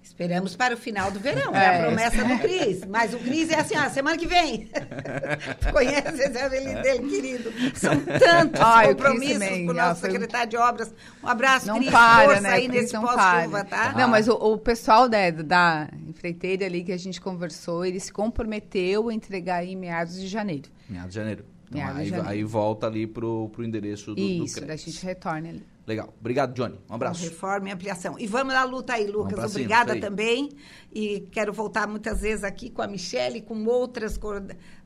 Esperamos para o final do verão, é, é a promessa do Cris. Mas o Cris é assim, ah, semana que vem. Conhece esse é dele, querido. São tantos Ai, compromissos com o nosso secretário de obras. Um abraço, não Cris. Para, Força né? aí nesse pós-chuva, tá? Não, mas o, o pessoal da, da empreiteira ali que a gente conversou, ele se comprometeu a entregar em meados de janeiro. Meados de janeiro. Então, aí, aí, volta ali pro, pro endereço do, Isso, do a gente retorna ali. Legal. Obrigado, Johnny. Um abraço. Com reforma e ampliação. E vamos na luta aí, Lucas. Obrigada também. E quero voltar muitas vezes aqui com a Michelle e com outras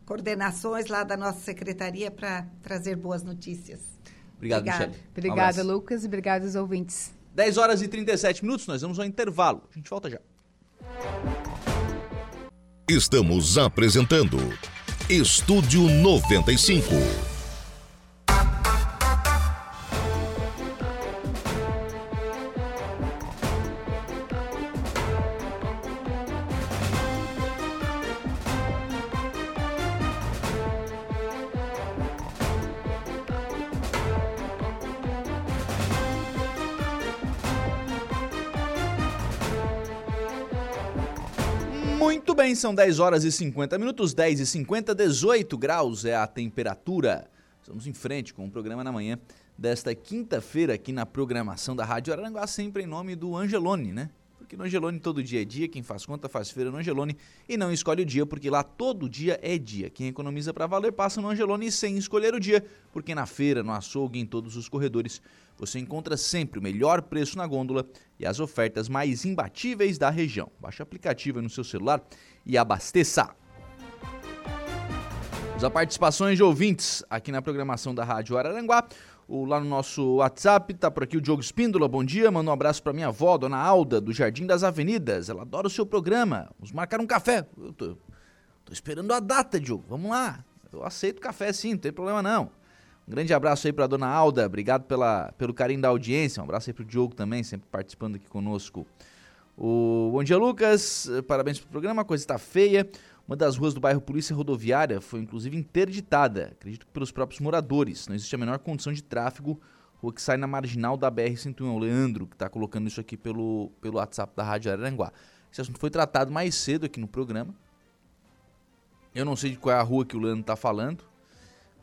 coordenações lá da nossa secretaria para trazer boas notícias. Obrigado, Obrigada. Michelle. Obrigada, um Lucas. Obrigada aos ouvintes. 10 horas e 37 minutos, nós vamos ao intervalo. A gente volta já. Estamos apresentando Estúdio 95. São 10 horas e 50 minutos, 10 e 50, 18 graus é a temperatura. Estamos em frente com o programa na manhã desta quinta-feira aqui na programação da Rádio Araranguá, sempre em nome do Angelone, né? Porque no Angelone todo dia é dia, quem faz conta faz feira no Angelone e não escolhe o dia, porque lá todo dia é dia. Quem economiza para valer passa no Angelone sem escolher o dia, porque na feira, no açougue, em todos os corredores, você encontra sempre o melhor preço na gôndola e as ofertas mais imbatíveis da região. Baixe o aplicativo no seu celular e abasteça. As participações de ouvintes aqui na programação da Rádio Araranguá. O, lá no nosso WhatsApp, tá por aqui o Diogo Espíndola, bom dia, manda um abraço para minha avó, Dona Alda, do Jardim das Avenidas. Ela adora o seu programa. Vamos marcar um café. Eu tô, tô esperando a data, Diogo. Vamos lá. Eu aceito café sim, não tem problema não. Um grande abraço aí para Dona Alda, obrigado pela, pelo carinho da audiência. Um abraço aí pro Diogo também, sempre participando aqui conosco. O Bom dia, Lucas. Parabéns pelo programa. A coisa está feia. Uma das ruas do bairro Polícia Rodoviária foi inclusive interditada, acredito que pelos próprios moradores. Não existe a menor condição de tráfego. Rua que sai na marginal da BR-101. O Leandro, que está colocando isso aqui pelo, pelo WhatsApp da Rádio Araranguá. Esse assunto foi tratado mais cedo aqui no programa. Eu não sei de qual é a rua que o Leandro está falando,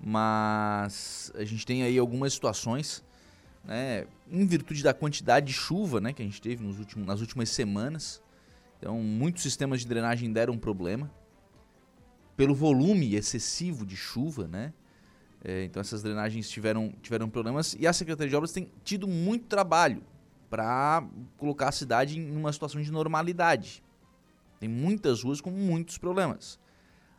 mas a gente tem aí algumas situações né, em virtude da quantidade de chuva né, que a gente teve nos últimos, nas últimas semanas. Então, muitos sistemas de drenagem deram problema. Pelo volume excessivo de chuva, né? É, então, essas drenagens tiveram, tiveram problemas. E a Secretaria de Obras tem tido muito trabalho para colocar a cidade em uma situação de normalidade. Tem muitas ruas com muitos problemas.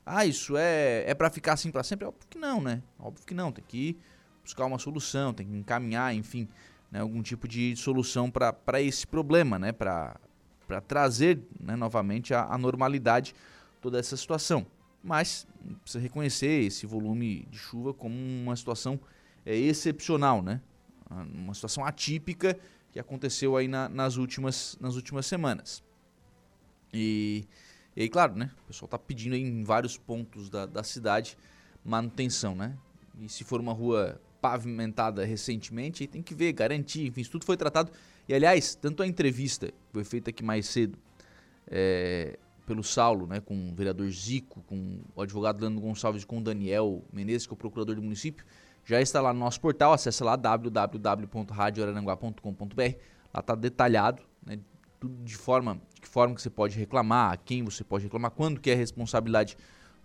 Ah, isso é, é para ficar assim para sempre? Óbvio que não, né? Óbvio que não. Tem que buscar uma solução, tem que encaminhar, enfim, né, algum tipo de solução para esse problema, né, para trazer né, novamente a, a normalidade toda essa situação. Mas precisa reconhecer esse volume de chuva como uma situação é, excepcional, né? uma situação atípica que aconteceu aí na, nas, últimas, nas últimas semanas. E, e aí, claro, né? O pessoal está pedindo em vários pontos da, da cidade manutenção, né? E se for uma rua pavimentada recentemente, aí tem que ver, garantir, enfim, isso tudo foi tratado. E aliás, tanto a entrevista que foi feita aqui mais cedo é, pelo Saulo, né, com o vereador Zico, com o advogado Leandro Gonçalves com o Daniel Menezes, que é o procurador do município, já está lá no nosso portal, acessa lá www.radioararanguá.com.br. Lá está detalhado, né, tudo de forma, que forma que você pode reclamar, a quem você pode reclamar, quando que é responsabilidade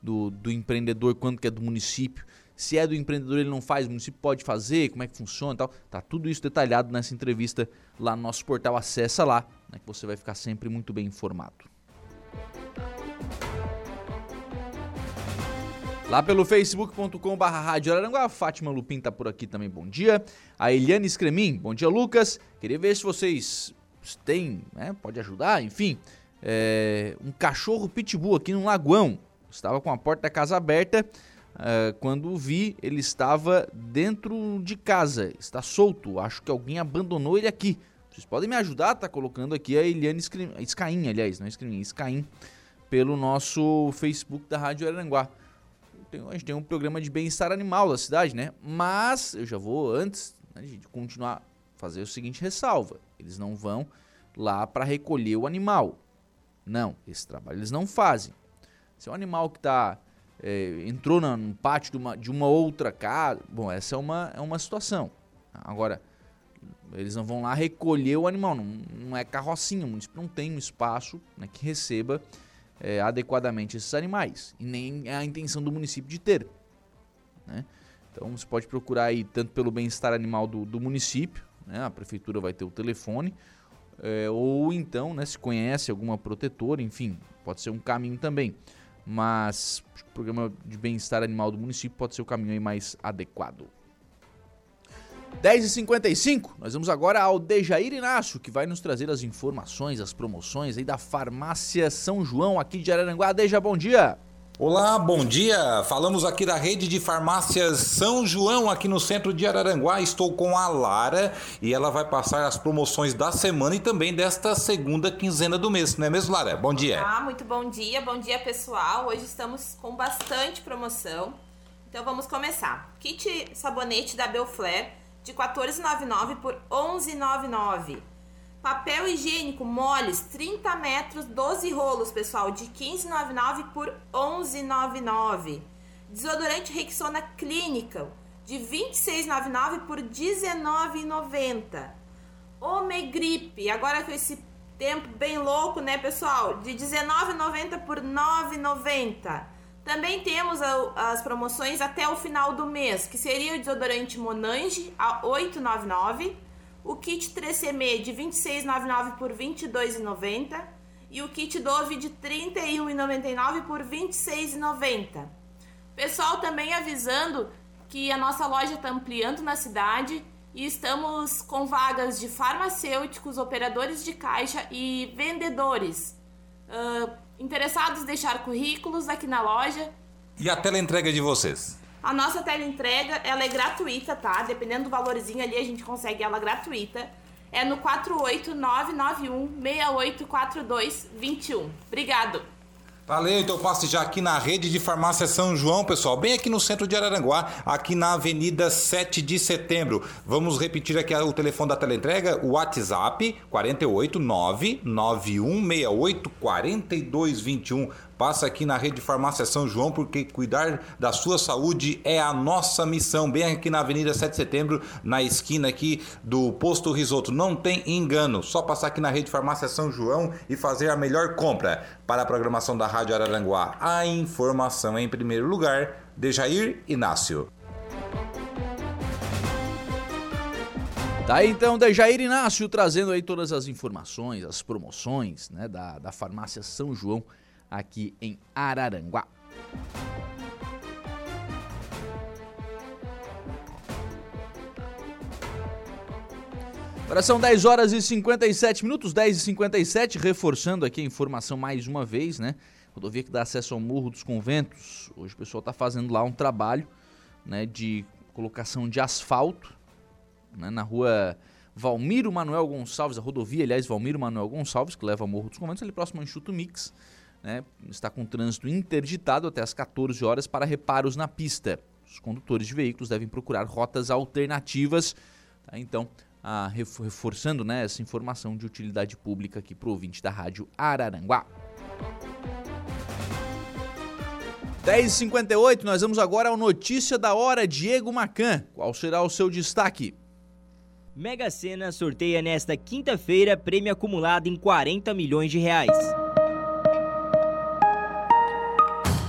do, do empreendedor, quando que é do município. Se é do empreendedor, ele não faz, o município pode fazer, como é que funciona e tal. Tá tudo isso detalhado nessa entrevista lá no nosso portal. Acessa lá, né, que você vai ficar sempre muito bem informado. Lá pelo facebook.com.br Rádio Araranguá, a Fátima Lupin tá por aqui também, bom dia. A Eliane Scremin, bom dia Lucas. Queria ver se vocês têm, né, pode ajudar, enfim, é, um cachorro pitbull aqui no Lagoão. Estava com a porta da casa aberta, uh, quando vi ele estava dentro de casa, está solto, acho que alguém abandonou ele aqui. Vocês podem me ajudar, tá colocando aqui a Eliane Scaim, aliás, não é Scremin, Scaim, pelo nosso Facebook da Rádio Araranguá tem, a gente tem um programa de bem-estar animal da cidade, né? Mas eu já vou, antes né, de continuar, fazer o seguinte ressalva. Eles não vão lá para recolher o animal. Não, esse trabalho eles não fazem. Se é um animal que tá, é, entrou no pátio de uma, de uma outra casa, bom, essa é uma, é uma situação. Agora, eles não vão lá recolher o animal, não, não é carrocinha, o município não tem um espaço né, que receba é, adequadamente esses animais. E nem é a intenção do município de ter. Né? Então você pode procurar aí tanto pelo bem-estar animal do, do município, né? a prefeitura vai ter o telefone, é, ou então, né, se conhece alguma protetora, enfim, pode ser um caminho também. Mas o programa de bem-estar animal do município pode ser o caminho mais adequado. 10h55, nós vamos agora ao Dejair Inácio, que vai nos trazer as informações, as promoções aí da Farmácia São João aqui de Araranguá. Deja, bom dia! Olá, bom dia! Falamos aqui da rede de farmácias São João, aqui no centro de Araranguá. Estou com a Lara e ela vai passar as promoções da semana e também desta segunda quinzena do mês, não é mesmo, Lara? Bom dia! Ah, muito bom dia, bom dia pessoal. Hoje estamos com bastante promoção. Então vamos começar. Kit sabonete da Belflare de 14,99 por 11,99. Papel higiênico moles 30 metros, 12 rolos, pessoal, de 15,99 por 11,99. Desodorante Rexona Clinical de 26,99 por 19,90. Omegripe, agora com esse tempo bem louco, né, pessoal? De 19,90 por 9,90. Também temos as promoções até o final do mês, que seria o desodorante Monange a 8,99, o kit 3CM de 26,99 por 22,90 e o kit Dove de 31,99 por 26,90. Pessoal, também avisando que a nossa loja está ampliando na cidade e estamos com vagas de farmacêuticos, operadores de caixa e vendedores. Uh, Interessados deixar currículos aqui na loja. E a tela entrega de vocês? A nossa tela entrega ela é gratuita, tá? Dependendo do valorzinho ali, a gente consegue ela gratuita. É no 48991 684221. Obrigado! Valeu, então passe já aqui na rede de farmácia São João, pessoal, bem aqui no centro de Araranguá, aqui na Avenida 7 de Setembro. Vamos repetir aqui o telefone da teleentrega, o WhatsApp 489 9168 4221. Passa aqui na rede Farmácia São João, porque cuidar da sua saúde é a nossa missão. Bem aqui na Avenida 7 de Setembro, na esquina aqui do Posto Risoto. Não tem engano, só passar aqui na rede Farmácia São João e fazer a melhor compra. Para a programação da Rádio Araranguá, a informação em primeiro lugar, de Jair Inácio. Tá então, Dejair Inácio trazendo aí todas as informações, as promoções né, da, da farmácia São João aqui em Araranguá. Agora são 10 horas e 57 minutos, 10 e 57, reforçando aqui a informação mais uma vez, né? Rodovia que dá acesso ao Morro dos Conventos. Hoje o pessoal está fazendo lá um trabalho né, de colocação de asfalto né, na rua Valmiro Manuel Gonçalves, a rodovia, aliás, Valmiro Manuel Gonçalves, que leva ao Morro dos Conventos, ali próximo ao Enxuto Mix. Né, está com trânsito interditado até as 14 horas para reparos na pista. Os condutores de veículos devem procurar rotas alternativas. Tá? Então, a, reforçando né, essa informação de utilidade pública aqui para o ouvinte da Rádio Araranguá. 10h58, nós vamos agora ao Notícia da Hora, Diego Macan. Qual será o seu destaque? Mega Sena sorteia nesta quinta-feira prêmio acumulado em 40 milhões de reais.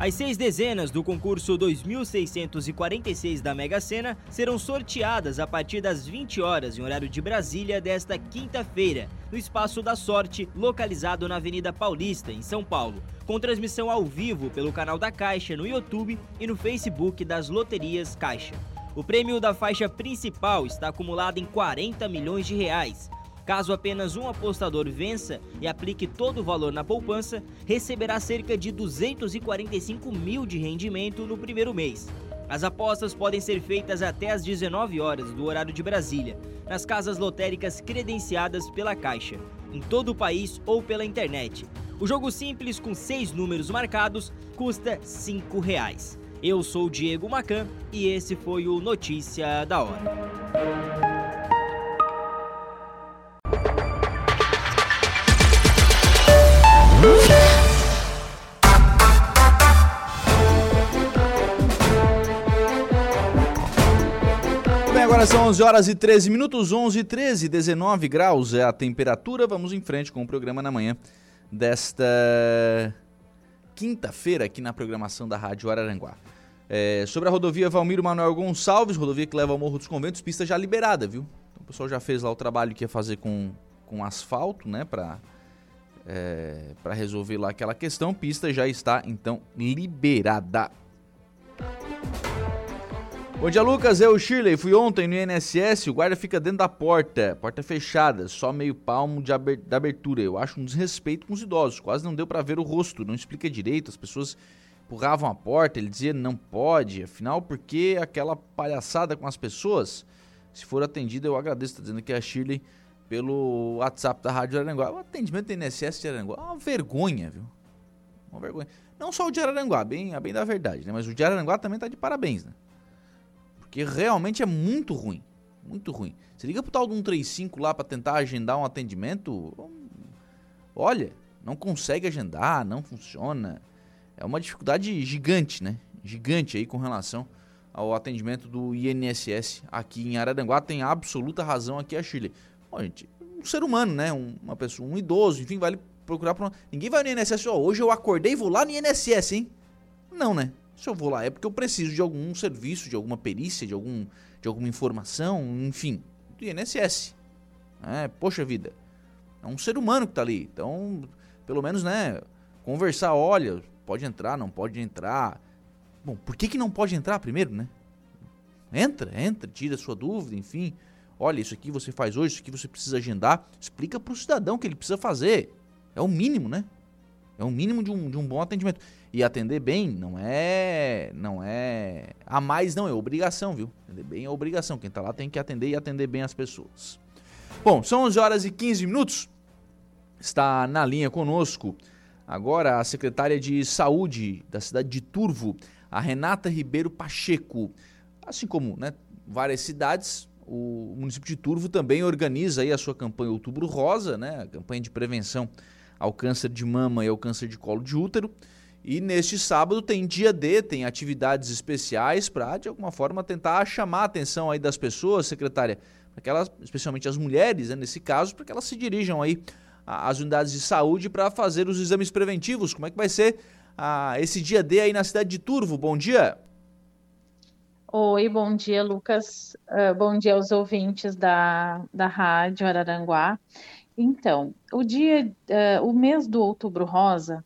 As seis dezenas do concurso 2646 da Mega Sena serão sorteadas a partir das 20 horas em horário de Brasília desta quinta-feira, no Espaço da Sorte, localizado na Avenida Paulista, em São Paulo, com transmissão ao vivo pelo canal da Caixa no YouTube e no Facebook das Loterias Caixa. O prêmio da faixa principal está acumulado em 40 milhões de reais Caso apenas um apostador vença e aplique todo o valor na poupança, receberá cerca de 245 mil de rendimento no primeiro mês. As apostas podem ser feitas até às 19 horas do horário de Brasília, nas casas lotéricas credenciadas pela Caixa, em todo o país ou pela internet. O jogo simples com seis números marcados custa 5 reais. Eu sou Diego Macan e esse foi o Notícia da Hora. Agora são 11 horas e 13 minutos, 11 e 13, 19 graus é a temperatura. Vamos em frente com o programa na manhã desta quinta-feira aqui na programação da Rádio Araranguá. É, sobre a rodovia Valmiro Manuel Gonçalves, rodovia que leva ao Morro dos Conventos, pista já liberada, viu? Então, o pessoal já fez lá o trabalho que ia fazer com, com asfalto, né, para é, para resolver lá aquela questão. Pista já está então liberada. Bom dia, Lucas. Eu, Shirley, fui ontem no INSS. O guarda fica dentro da porta, porta fechada, só meio palmo de abertura. Eu acho um desrespeito com os idosos. Quase não deu para ver o rosto, não explica direito. As pessoas empurravam a porta, ele dizia não pode. Afinal, por que aquela palhaçada com as pessoas? Se for atendida, eu agradeço. Está dizendo que é a Shirley pelo WhatsApp da Rádio Aranguá. O atendimento do INSS de Aranguá é uma vergonha, viu? Uma vergonha. Não só o de Aranguá, bem, bem da verdade, né? Mas o de Aranguá também tá de parabéns, né? Porque realmente é muito ruim. Muito ruim. Você liga pro tal do 135 lá para tentar agendar um atendimento, olha, não consegue agendar, não funciona. É uma dificuldade gigante, né? Gigante aí com relação ao atendimento do INSS aqui em Araranguá. Tem absoluta razão aqui a Chile. Bom, gente, um ser humano, né? Um, uma pessoa, um idoso, enfim, vai procurar por uma... Ninguém vai no INSS, ó, hoje eu acordei e vou lá no INSS, hein? Não, né? Se eu vou lá é porque eu preciso de algum serviço, de alguma perícia, de, algum, de alguma informação, enfim, do INSS. É, poxa vida, é um ser humano que tá ali. Então, pelo menos, né, conversar, olha, pode entrar, não pode entrar. Bom, por que que não pode entrar primeiro, né? Entra, entra, tira sua dúvida, enfim. Olha, isso aqui você faz hoje, isso aqui você precisa agendar. Explica para o cidadão o que ele precisa fazer. É o mínimo, né? É o mínimo de um, de um bom atendimento. E atender bem não é. Não é. A mais não, é obrigação, viu? Atender bem é obrigação. Quem está lá tem que atender e atender bem as pessoas. Bom, são 11 horas e 15 minutos. Está na linha conosco agora a secretária de Saúde da cidade de Turvo, a Renata Ribeiro Pacheco. Assim como né, várias cidades, o município de Turvo também organiza aí a sua campanha Outubro Rosa, né? A campanha de prevenção ao câncer de mama e ao câncer de colo de útero. E neste sábado tem dia D, tem atividades especiais para, de alguma forma, tentar chamar a atenção aí das pessoas, secretária, para que elas, especialmente as mulheres, né, nesse caso, para que elas se dirijam aí às unidades de saúde para fazer os exames preventivos. Como é que vai ser ah, esse dia D aí na cidade de Turvo? Bom dia! Oi, bom dia, Lucas. Uh, bom dia aos ouvintes da, da Rádio Araranguá. Então, o dia, uh, o mês do Outubro Rosa,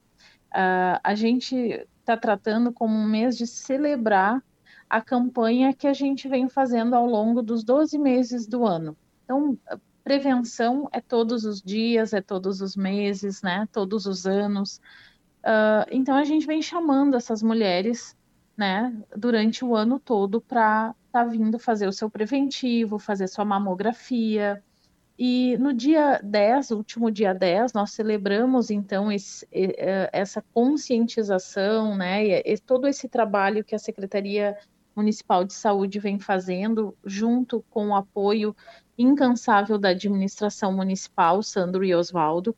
uh, a gente está tratando como um mês de celebrar a campanha que a gente vem fazendo ao longo dos 12 meses do ano. Então, prevenção é todos os dias, é todos os meses, né? Todos os anos. então, a gente vem chamando essas mulheres né, durante o ano todo para estar tá vindo fazer o seu preventivo, fazer sua mamografia. E no dia 10, último dia 10, nós celebramos então esse, essa conscientização, né, e todo esse trabalho que a Secretaria Municipal de Saúde vem fazendo, junto com o apoio incansável da administração municipal, Sandro e Oswaldo.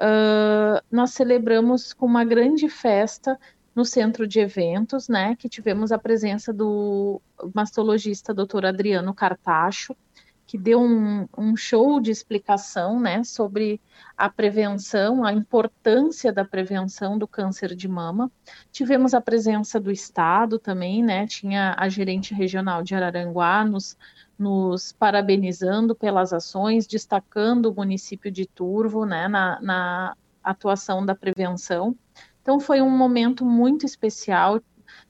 Uh, nós celebramos com uma grande festa no centro de eventos, né, que tivemos a presença do mastologista Dr. Adriano Cartacho, que deu um, um, show de explicação, né, sobre a prevenção, a importância da prevenção do câncer de mama. Tivemos a presença do Estado também, né, tinha a gerente regional de Araranguá nos, nos parabenizando pelas ações, destacando o município de Turvo, né, na, na atuação da prevenção. Então foi um momento muito especial.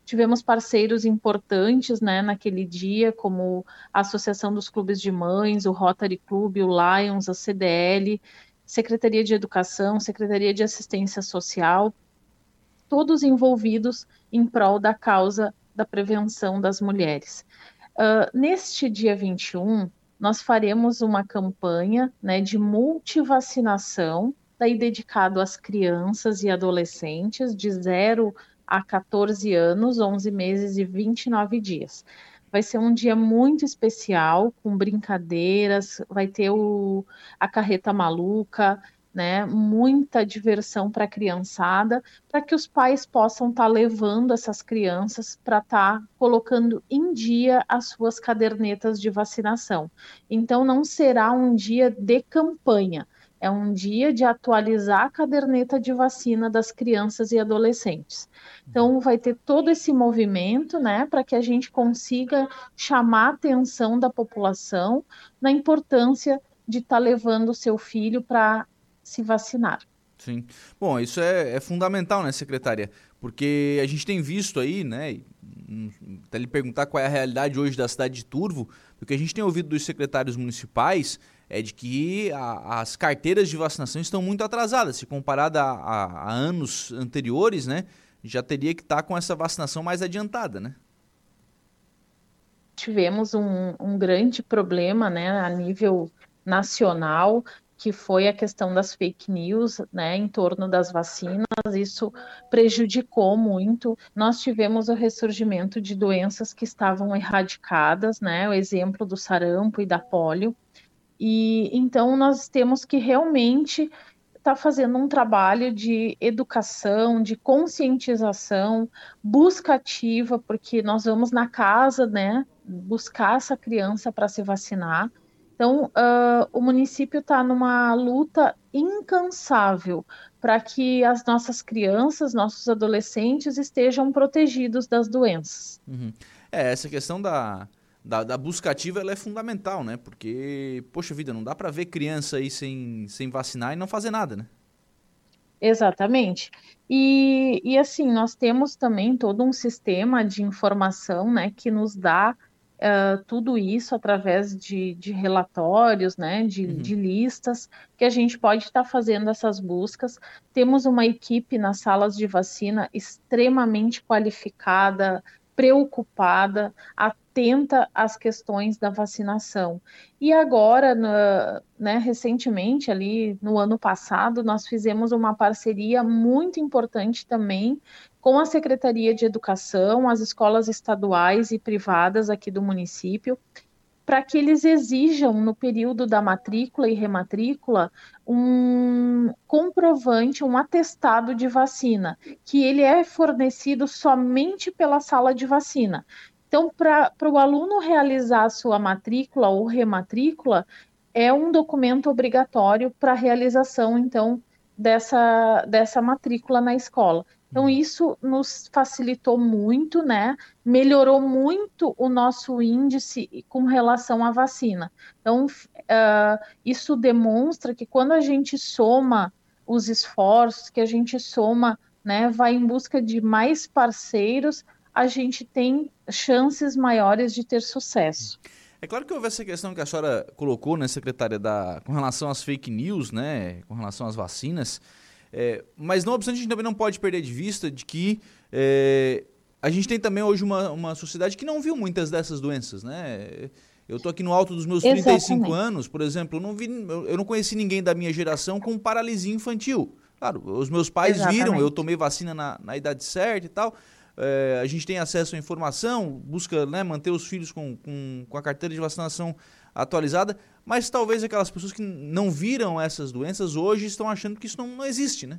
Tivemos parceiros importantes né, naquele dia, como a Associação dos Clubes de Mães, o Rotary Club, o Lions, a CDL, Secretaria de Educação, Secretaria de Assistência Social, todos envolvidos em prol da causa da prevenção das mulheres. Uh, neste dia 21, nós faremos uma campanha né, de multivacinação daí dedicado às crianças e adolescentes de 0 a 14 anos, 11 meses e 29 dias. Vai ser um dia muito especial, com brincadeiras, vai ter o, a carreta maluca, né? Muita diversão para a criançada, para que os pais possam estar tá levando essas crianças para estar tá colocando em dia as suas cadernetas de vacinação. Então, não será um dia de campanha, é um dia de atualizar a caderneta de vacina das crianças e adolescentes. Então, vai ter todo esse movimento, né, para que a gente consiga chamar a atenção da população na importância de estar tá levando o seu filho para se vacinar. Sim. Bom, isso é, é, fundamental, né, secretária? Porque a gente tem visto aí, né, até lhe perguntar qual é a realidade hoje da cidade de Turvo, porque a gente tem ouvido dos secretários municipais é de que a, as carteiras de vacinação estão muito atrasadas. Se comparada a, a, a anos anteriores, né, já teria que estar tá com essa vacinação mais adiantada, né? Tivemos um, um grande problema, né, a nível nacional, que foi a questão das fake news, né, em torno das vacinas. Isso prejudicou muito. Nós tivemos o ressurgimento de doenças que estavam erradicadas, né, o exemplo do sarampo e da polio. E então nós temos que realmente estar tá fazendo um trabalho de educação, de conscientização, busca ativa, porque nós vamos na casa, né, buscar essa criança para se vacinar. Então, uh, o município está numa luta incansável para que as nossas crianças, nossos adolescentes estejam protegidos das doenças. Uhum. É, essa questão da, da, da busca ativa ela é fundamental, né? Porque, poxa vida, não dá para ver criança aí sem, sem vacinar e não fazer nada, né? Exatamente. E, e assim, nós temos também todo um sistema de informação, né, que nos dá uh, tudo isso através de, de relatórios, né, de, uhum. de listas, que a gente pode estar tá fazendo essas buscas. Temos uma equipe nas salas de vacina extremamente qualificada, preocupada, atenta às questões da vacinação. E agora, né, recentemente, ali no ano passado, nós fizemos uma parceria muito importante também com a Secretaria de Educação, as escolas estaduais e privadas aqui do município, para que eles exijam, no período da matrícula e rematrícula, um comprovante, um atestado de vacina, que ele é fornecido somente pela sala de vacina. Então, para o aluno realizar a sua matrícula ou rematrícula, é um documento obrigatório para a realização, então, dessa, dessa matrícula na escola. Então, uhum. isso nos facilitou muito, né? Melhorou muito o nosso índice com relação à vacina. Então, uh, isso demonstra que quando a gente soma os esforços, que a gente soma, né, vai em busca de mais parceiros, a gente tem chances maiores de ter sucesso. É claro que houve essa questão que a senhora colocou, né, secretária, da, com relação às fake news, né, com relação às vacinas. É, mas não obstante, a gente também não pode perder de vista de que é, a gente tem também hoje uma, uma sociedade que não viu muitas dessas doenças, né? Eu estou aqui no alto dos meus Exatamente. 35 anos, por exemplo, eu não, vi, eu não conheci ninguém da minha geração com paralisia infantil. Claro, os meus pais Exatamente. viram, eu tomei vacina na, na idade certa e tal. É, a gente tem acesso à informação, busca né, manter os filhos com, com, com a carteira de vacinação atualizada, mas talvez aquelas pessoas que não viram essas doenças hoje estão achando que isso não, não existe, né?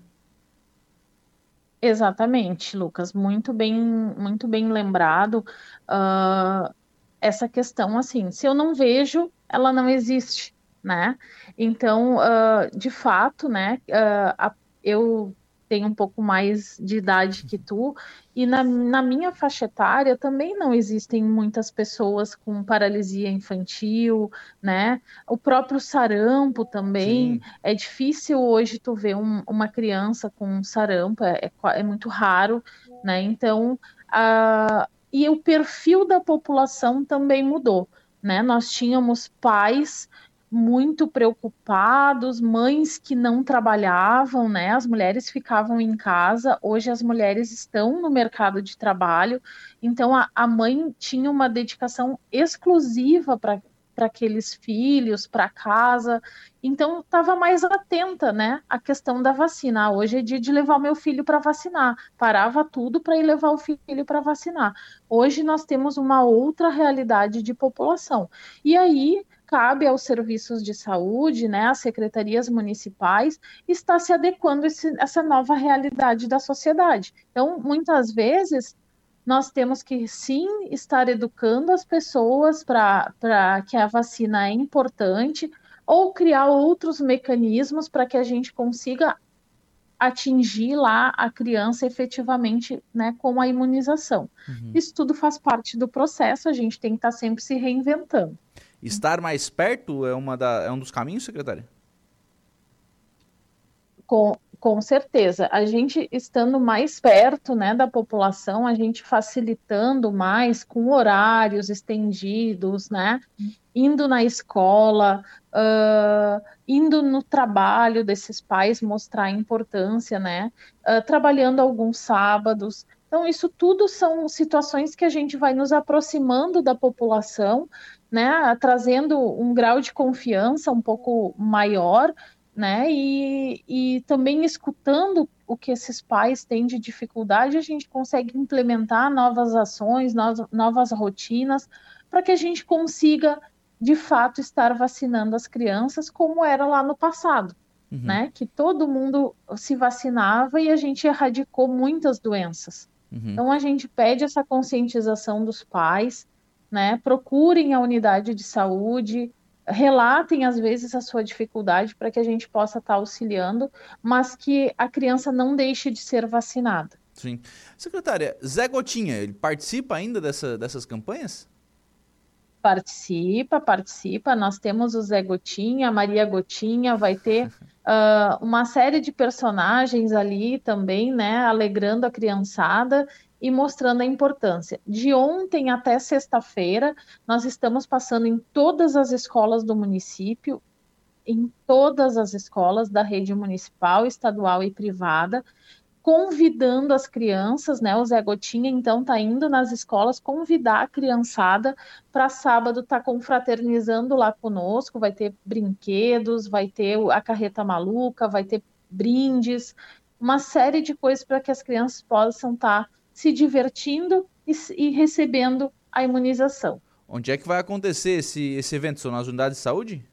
Exatamente, Lucas, muito bem, muito bem lembrado. Uh, essa questão, assim, se eu não vejo, ela não existe, né? Então, uh, de fato, né, uh, a, eu tem um pouco mais de idade que tu, e na, na minha faixa etária também não existem muitas pessoas com paralisia infantil, né? O próprio sarampo também, Sim. é difícil hoje tu ver um, uma criança com sarampo, é, é, é muito raro, né? Então, a, e o perfil da população também mudou, né? Nós tínhamos pais muito preocupados, mães que não trabalhavam, né? As mulheres ficavam em casa. Hoje as mulheres estão no mercado de trabalho, então a, a mãe tinha uma dedicação exclusiva para para aqueles filhos, para casa. Então, estava mais atenta, né, à questão da vacina. Ah, hoje é dia de levar meu filho para vacinar. Parava tudo para ir levar o filho para vacinar. Hoje nós temos uma outra realidade de população. E aí cabe aos serviços de saúde, né, às secretarias municipais, está se adequando a essa nova realidade da sociedade. Então, muitas vezes, nós temos que sim estar educando as pessoas para que a vacina é importante, ou criar outros mecanismos para que a gente consiga atingir lá a criança efetivamente né, com a imunização. Uhum. Isso tudo faz parte do processo, a gente tem que estar sempre se reinventando. Estar mais perto é, uma da, é um dos caminhos, secretária? Com, com certeza. A gente estando mais perto né, da população, a gente facilitando mais com horários estendidos, né? Indo na escola, uh, indo no trabalho desses pais, mostrar a importância, né? Uh, trabalhando alguns sábados. Então, isso tudo são situações que a gente vai nos aproximando da população né, trazendo um grau de confiança um pouco maior, né, e, e também escutando o que esses pais têm de dificuldade, a gente consegue implementar novas ações, novas, novas rotinas, para que a gente consiga, de fato, estar vacinando as crianças como era lá no passado. Uhum. Né, que todo mundo se vacinava e a gente erradicou muitas doenças. Uhum. Então a gente pede essa conscientização dos pais, né? Procurem a unidade de saúde, relatem às vezes a sua dificuldade para que a gente possa estar tá auxiliando, mas que a criança não deixe de ser vacinada. Sim. Secretária, Zé Gotinha, ele participa ainda dessa, dessas campanhas? Participa, participa. Nós temos o Zé Gotinha, a Maria Gotinha, vai ter uh, uma série de personagens ali também, né, alegrando a criançada e mostrando a importância. De ontem até sexta-feira, nós estamos passando em todas as escolas do município, em todas as escolas da rede municipal, estadual e privada, convidando as crianças, né? O Zé Gotinha, então, está indo nas escolas convidar a criançada para sábado tá confraternizando lá conosco. Vai ter brinquedos, vai ter a carreta maluca, vai ter brindes, uma série de coisas para que as crianças possam estar tá se divertindo e, e recebendo a imunização. Onde é que vai acontecer esse, esse evento? São nas unidades de saúde?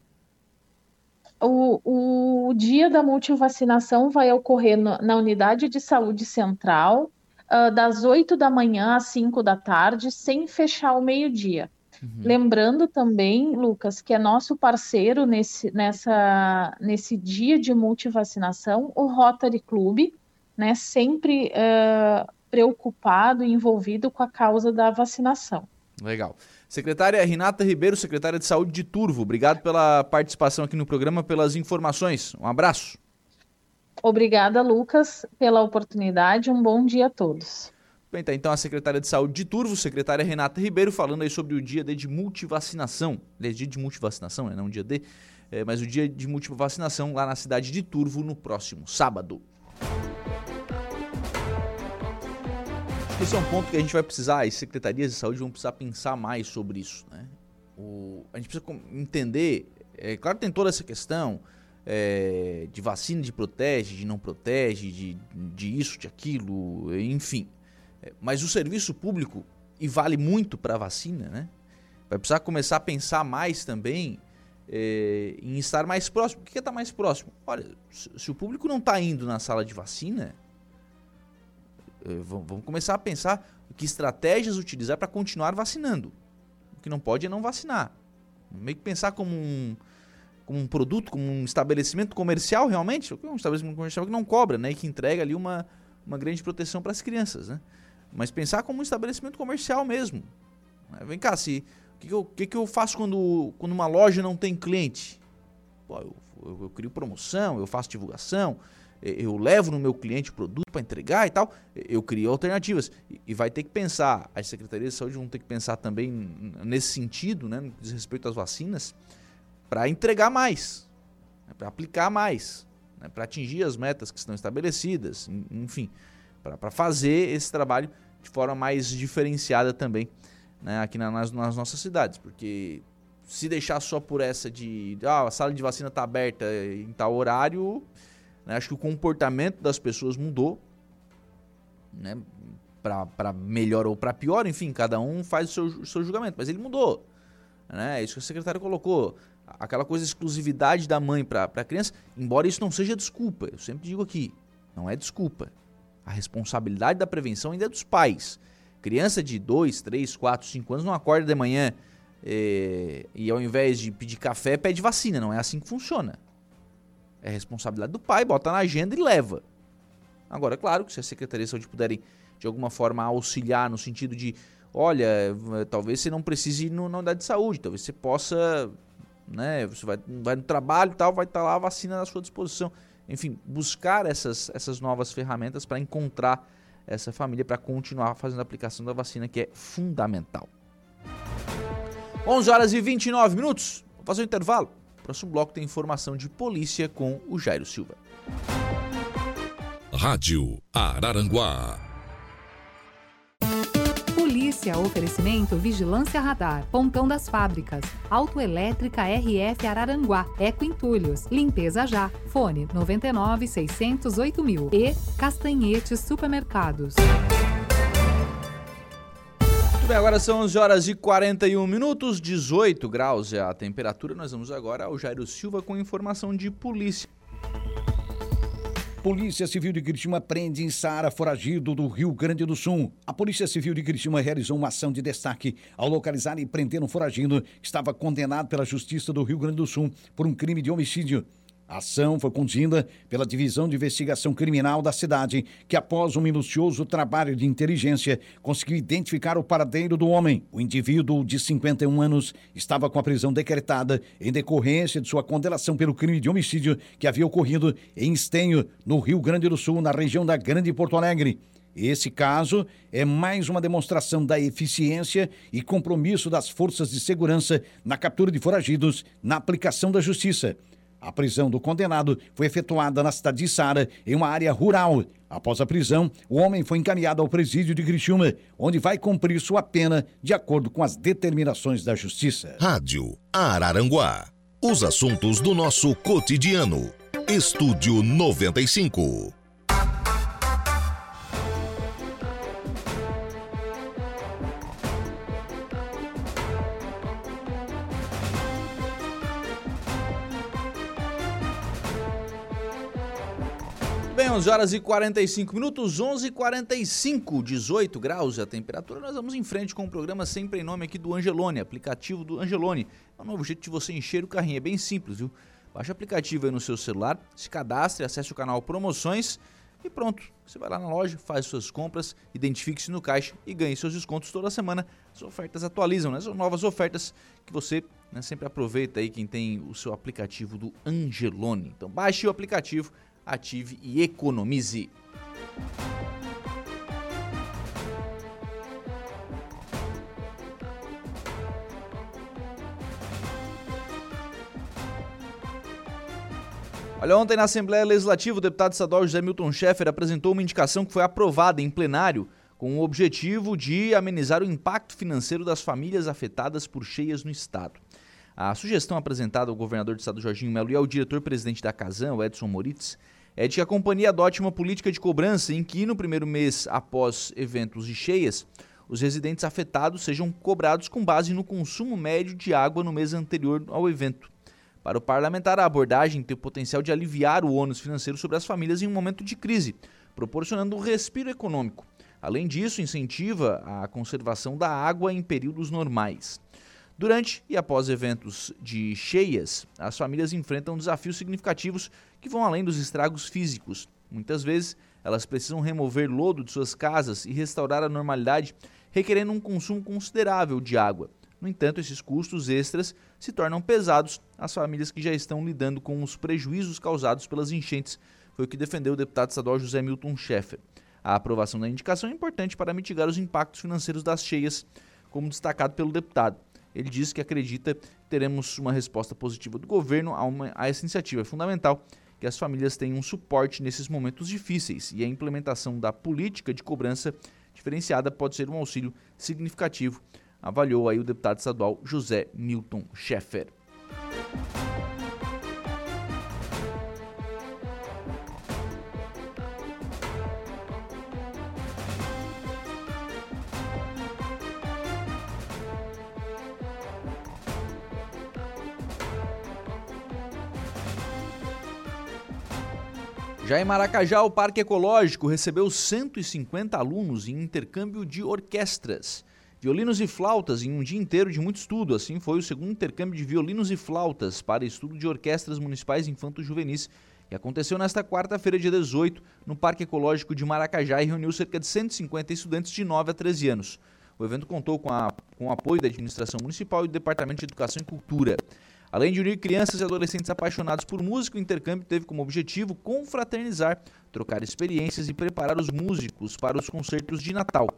O, o dia da multivacinação vai ocorrer no, na unidade de saúde central, uh, das 8 da manhã às 5 da tarde, sem fechar o meio-dia. Uhum. Lembrando também, Lucas, que é nosso parceiro nesse, nessa, nesse dia de multivacinação, o Rotary Club, né, sempre uh, preocupado e envolvido com a causa da vacinação. Legal. Secretária Renata Ribeiro, secretária de Saúde de Turvo, obrigado pela participação aqui no programa, pelas informações. Um abraço. Obrigada, Lucas, pela oportunidade. Um bom dia a todos. Bem, tá então a secretária de Saúde de Turvo, secretária Renata Ribeiro, falando aí sobre o dia D de multivacinação. Aliás, dia de multivacinação, né? não dia D, é, mas o dia de multivacinação lá na cidade de Turvo no próximo sábado. Esse é um ponto que a gente vai precisar, as secretarias de saúde vão precisar pensar mais sobre isso. Né? O, a gente precisa entender, é claro que tem toda essa questão é, de vacina, de protege, de não protege, de, de isso, de aquilo, enfim. É, mas o serviço público, e vale muito para a vacina, né? vai precisar começar a pensar mais também é, em estar mais próximo. O que é estar mais próximo? Olha, se, se o público não está indo na sala de vacina, vamos começar a pensar que estratégias utilizar para continuar vacinando. O que não pode é não vacinar. Meio que pensar como um, como um produto, como um estabelecimento comercial realmente, um estabelecimento comercial que não cobra, né, e que entrega ali uma, uma grande proteção para as crianças, né? Mas pensar como um estabelecimento comercial mesmo. Vem cá, se o que, que, eu, que, que eu faço quando, quando uma loja não tem cliente? Pô, eu, eu, eu crio promoção, eu faço divulgação, eu levo no meu cliente o produto para entregar e tal, eu crio alternativas. E vai ter que pensar, as secretarias de saúde vão ter que pensar também nesse sentido, né, no que diz respeito às vacinas, para entregar mais, né, para aplicar mais, né, para atingir as metas que estão estabelecidas, enfim, para fazer esse trabalho de forma mais diferenciada também né, aqui nas, nas nossas cidades, porque se deixar só por essa de ah, a sala de vacina está aberta em tal horário, né? Acho que o comportamento das pessoas mudou, né? para melhor ou para pior, enfim, cada um faz o seu, o seu julgamento, mas ele mudou. Né? É isso que a secretária colocou. Aquela coisa de exclusividade da mãe para a criança, embora isso não seja desculpa, eu sempre digo aqui, não é desculpa. A responsabilidade da prevenção ainda é dos pais. Criança de 2, 3, 4, 5 anos não acorda de manhã eh, e ao invés de pedir café, pede vacina. Não é assim que funciona. É responsabilidade do pai, bota na agenda e leva. Agora, é claro que se a Secretaria de Saúde puderem, de alguma forma, auxiliar no sentido de, olha, talvez você não precise ir na unidade de saúde, talvez você possa, né, você vai, vai no trabalho e tal, vai estar lá a vacina à sua disposição. Enfim, buscar essas, essas novas ferramentas para encontrar essa família para continuar fazendo a aplicação da vacina, que é fundamental. 11 horas e 29 minutos. Vou fazer um intervalo. Próximo bloco tem informação de polícia com o Jairo Silva. Rádio Araranguá. Polícia, oferecimento Vigilância Radar, Pontão das Fábricas, Autoelétrica RF Araranguá, Eco Entulhos, Limpeza Já, Fone 99 608 mil e Castanhetes Supermercados. Muito bem, agora são 11 horas e 41 minutos, 18 graus é a temperatura. Nós vamos agora ao Jairo Silva com informação de polícia. Polícia Civil de Criciúma prende em Sara foragido do Rio Grande do Sul. A Polícia Civil de Criciúma realizou uma ação de destaque ao localizar e prender um foragido que estava condenado pela Justiça do Rio Grande do Sul por um crime de homicídio. A ação foi conduzida pela Divisão de Investigação Criminal da cidade, que após um minucioso trabalho de inteligência, conseguiu identificar o paradeiro do homem. O indivíduo de 51 anos estava com a prisão decretada em decorrência de sua condenação pelo crime de homicídio que havia ocorrido em Estenho, no Rio Grande do Sul, na região da Grande Porto Alegre. Esse caso é mais uma demonstração da eficiência e compromisso das forças de segurança na captura de foragidos, na aplicação da justiça. A prisão do condenado foi efetuada na cidade de Sara, em uma área rural. Após a prisão, o homem foi encaminhado ao presídio de Criciúma, onde vai cumprir sua pena de acordo com as determinações da Justiça. Rádio Araranguá. Os assuntos do nosso cotidiano. Estúdio 95. 11 horas e 45 minutos, 11 e 45, 18 graus a temperatura. Nós vamos em frente com o programa sempre em nome aqui do Angelone, aplicativo do Angelone. É um novo jeito de você encher o carrinho, é bem simples, viu? Baixe o aplicativo aí no seu celular, se cadastre, acesse o canal Promoções e pronto. Você vai lá na loja, faz suas compras, identifique-se no caixa e ganhe seus descontos toda semana. As ofertas atualizam, né? São novas ofertas que você né, sempre aproveita aí quem tem o seu aplicativo do Angelone. Então baixe o aplicativo, ative e economize. Olha, ontem na Assembleia Legislativa, o deputado estadual José Milton Schaeffer apresentou uma indicação que foi aprovada em plenário com o objetivo de amenizar o impacto financeiro das famílias afetadas por cheias no estado. A sugestão apresentada ao governador do estado Jorginho Melo e ao diretor-presidente da Casan, o Edson Moritz, é de que a companhia adote uma política de cobrança em que, no primeiro mês após eventos de cheias, os residentes afetados sejam cobrados com base no consumo médio de água no mês anterior ao evento. Para o parlamentar, a abordagem tem o potencial de aliviar o ônus financeiro sobre as famílias em um momento de crise, proporcionando um respiro econômico. Além disso, incentiva a conservação da água em períodos normais. Durante e após eventos de cheias, as famílias enfrentam desafios significativos que vão além dos estragos físicos. Muitas vezes, elas precisam remover lodo de suas casas e restaurar a normalidade, requerendo um consumo considerável de água. No entanto, esses custos extras se tornam pesados às famílias que já estão lidando com os prejuízos causados pelas enchentes, foi o que defendeu o deputado estadual José Milton Schaeffer. A aprovação da indicação é importante para mitigar os impactos financeiros das cheias, como destacado pelo deputado. Ele disse que acredita que teremos uma resposta positiva do governo a, uma, a essa iniciativa. É fundamental que as famílias tenham um suporte nesses momentos difíceis e a implementação da política de cobrança diferenciada pode ser um auxílio significativo avaliou aí o deputado estadual José Milton Schaeffer. Já em Maracajá, o Parque Ecológico recebeu 150 alunos em intercâmbio de orquestras. Violinos e flautas em um dia inteiro de muito estudo. Assim foi o segundo intercâmbio de violinos e flautas para estudo de orquestras municipais infanto-juvenis, que aconteceu nesta quarta-feira, dia 18, no Parque Ecológico de Maracajá e reuniu cerca de 150 estudantes de 9 a 13 anos. O evento contou com, a, com o apoio da administração municipal e do Departamento de Educação e Cultura. Além de unir crianças e adolescentes apaixonados por música, o intercâmbio teve como objetivo confraternizar, trocar experiências e preparar os músicos para os concertos de Natal.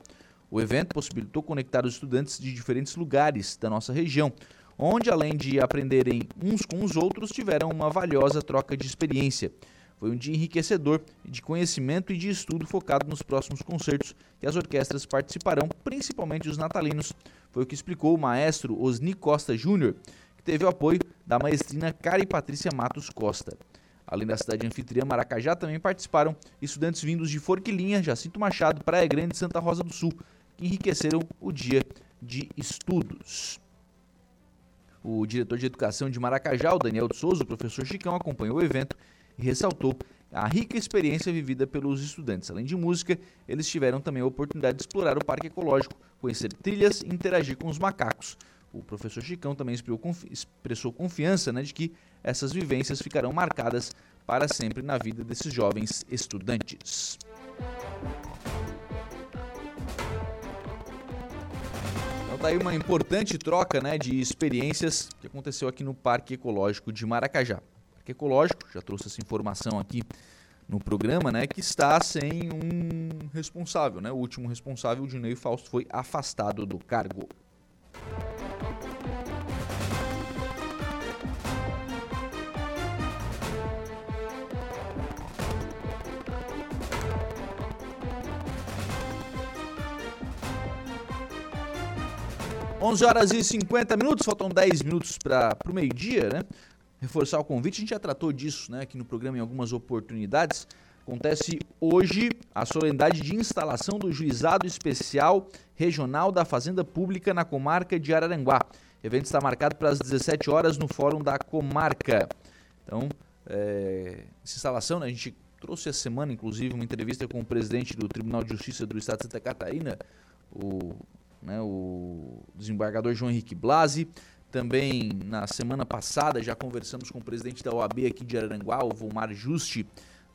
O evento possibilitou conectar os estudantes de diferentes lugares da nossa região, onde, além de aprenderem uns com os outros, tiveram uma valiosa troca de experiência. Foi um dia enriquecedor de conhecimento e de estudo focado nos próximos concertos que as orquestras participarão, principalmente os natalinos. Foi o que explicou o maestro Osni Costa Júnior, teve o apoio da maestrina Cari Patrícia Matos Costa. Além da cidade anfitriã Maracajá, também participaram estudantes vindos de Forquilinha, Jacinto Machado, Praia Grande e Santa Rosa do Sul, que enriqueceram o dia de estudos. O diretor de educação de Maracajá, o Daniel de Souza, o professor Chicão, acompanhou o evento e ressaltou a rica experiência vivida pelos estudantes. Além de música, eles tiveram também a oportunidade de explorar o parque ecológico, conhecer trilhas e interagir com os macacos. O professor Chicão também expressou confiança né, de que essas vivências ficarão marcadas para sempre na vida desses jovens estudantes. Então tá aí uma importante troca né, de experiências que aconteceu aqui no Parque Ecológico de Maracajá. Parque Ecológico, já trouxe essa informação aqui no programa, né, que está sem um responsável, né? O último responsável, o Dinei Fausto, foi afastado do cargo. 11 horas e 50 minutos, faltam 10 minutos para o meio-dia, né? Reforçar o convite, a gente já tratou disso né, aqui no programa em algumas oportunidades. Acontece hoje a solenidade de instalação do Juizado Especial Regional da Fazenda Pública na comarca de Araranguá. O evento está marcado para as 17 horas no Fórum da Comarca. Então, é, essa instalação, né, a gente trouxe essa semana, inclusive, uma entrevista com o presidente do Tribunal de Justiça do Estado de Santa Catarina, o né, o desembargador João Henrique Blasi. Também na semana passada já conversamos com o presidente da OAB aqui de Araranguá, o Volmar Juste,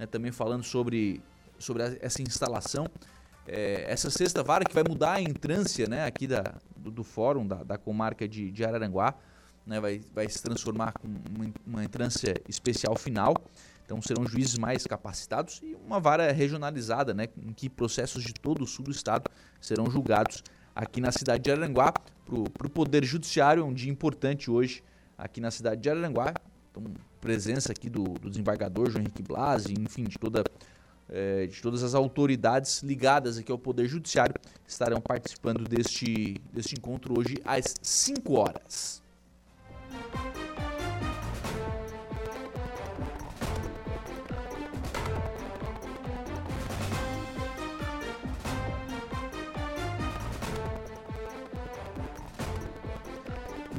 né, também falando sobre sobre essa instalação. É, essa sexta vara que vai mudar a entrância né, aqui da, do, do fórum da, da comarca de, de Araranguá, né, vai, vai se transformar com uma, uma entrância especial final. Então serão juízes mais capacitados e uma vara regionalizada, né, em que processos de todo o sul do estado serão julgados aqui na cidade de Araranguá. Para o Poder Judiciário, é um dia importante hoje aqui na cidade de Araranguá. Então, presença aqui do, do desembargador João Henrique Blasi, enfim, de toda é, de todas as autoridades ligadas aqui ao Poder Judiciário estarão participando deste, deste encontro hoje às 5 horas.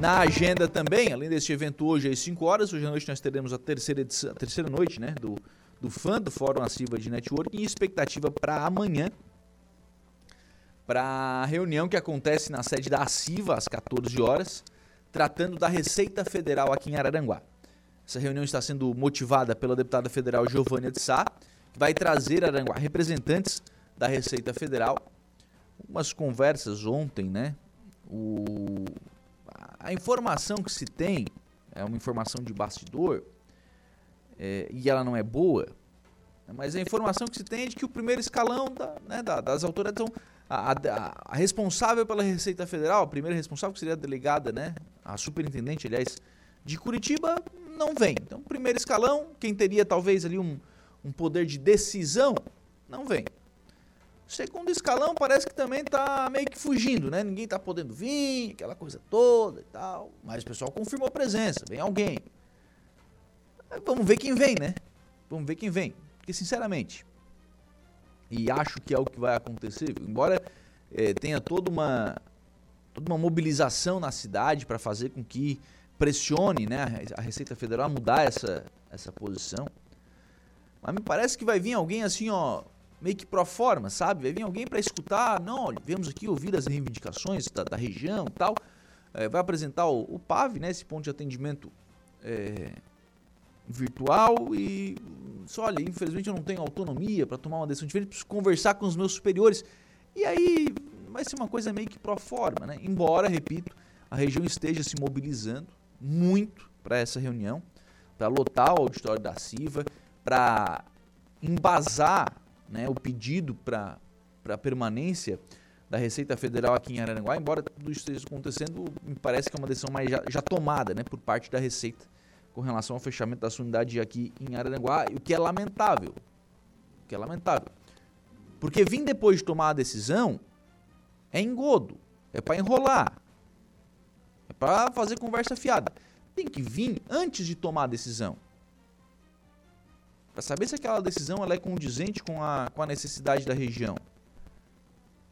Na agenda também, além deste evento hoje às 5 horas, hoje à noite nós teremos a terceira, edição, a terceira noite né, do, do fã do Fórum Aciva de Networking e expectativa para amanhã, para a reunião que acontece na sede da ACIVA às 14 horas, tratando da Receita Federal aqui em Araranguá. Essa reunião está sendo motivada pela deputada federal Giovânia de Sá, que vai trazer a Araranguá representantes da Receita Federal. Umas conversas ontem, né? O... A informação que se tem é uma informação de bastidor é, e ela não é boa, mas a informação que se tem é de que o primeiro escalão da, né, da, das autoridades, então, a, a, a, responsável pela Receita Federal, a primeira responsável, que seria a delegada, né, a superintendente, aliás, de Curitiba, não vem. Então, primeiro escalão, quem teria talvez ali um, um poder de decisão, não vem. Segundo escalão parece que também está meio que fugindo, né? Ninguém está podendo vir, aquela coisa toda e tal. Mas o pessoal confirmou a presença, vem alguém. Vamos ver quem vem, né? Vamos ver quem vem. Porque, sinceramente, e acho que é o que vai acontecer, embora é, tenha toda uma, toda uma mobilização na cidade para fazer com que pressione né, a Receita Federal a mudar essa, essa posição. Mas me parece que vai vir alguém assim, ó, meio que pro forma, sabe? Vai vir alguém para escutar, não, olha, vemos aqui ouvir as reivindicações da, da região e tal. É, vai apresentar o, o PAV, né, esse ponto de atendimento é, virtual e só olha, infelizmente eu não tenho autonomia para tomar uma decisão diferente, preciso conversar com os meus superiores. E aí vai ser uma coisa meio que pro forma, né? Embora, repito, a região esteja se mobilizando muito para essa reunião, para lotar o auditório da CIVA, para embasar né, o pedido para a permanência da Receita Federal aqui em Araranguá, embora tudo isso esteja acontecendo, me parece que é uma decisão mais já, já tomada né, por parte da Receita com relação ao fechamento da sua unidade aqui em Araranguá, o que é lamentável. O que é lamentável. Porque vir depois de tomar a decisão é engodo, é para enrolar, é para fazer conversa fiada. Tem que vir antes de tomar a decisão. Para saber se aquela decisão ela é condizente com a, com a necessidade da região.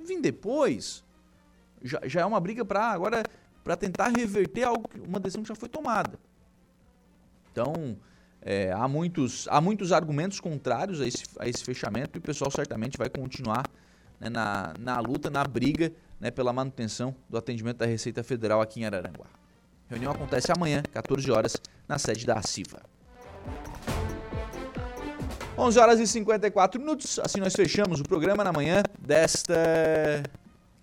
Vim depois já, já é uma briga para agora para tentar reverter algo, uma decisão que já foi tomada. Então, é, há, muitos, há muitos argumentos contrários a esse, a esse fechamento e o pessoal certamente vai continuar né, na, na luta, na briga né, pela manutenção do atendimento da Receita Federal aqui em Araranguá. A reunião acontece amanhã, 14 horas, na sede da ACIVA. 11 horas e 54 minutos, assim nós fechamos o programa na manhã desta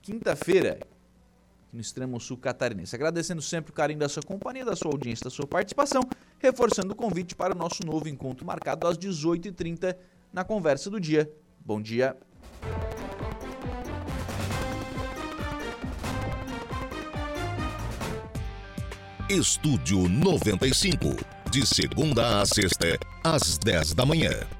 quinta-feira, no extremo sul catarinense. Agradecendo sempre o carinho da sua companhia, da sua audiência, da sua participação, reforçando o convite para o nosso novo encontro marcado às 18h30 na Conversa do Dia. Bom dia. Estúdio 95, de segunda a sexta, às 10 da manhã.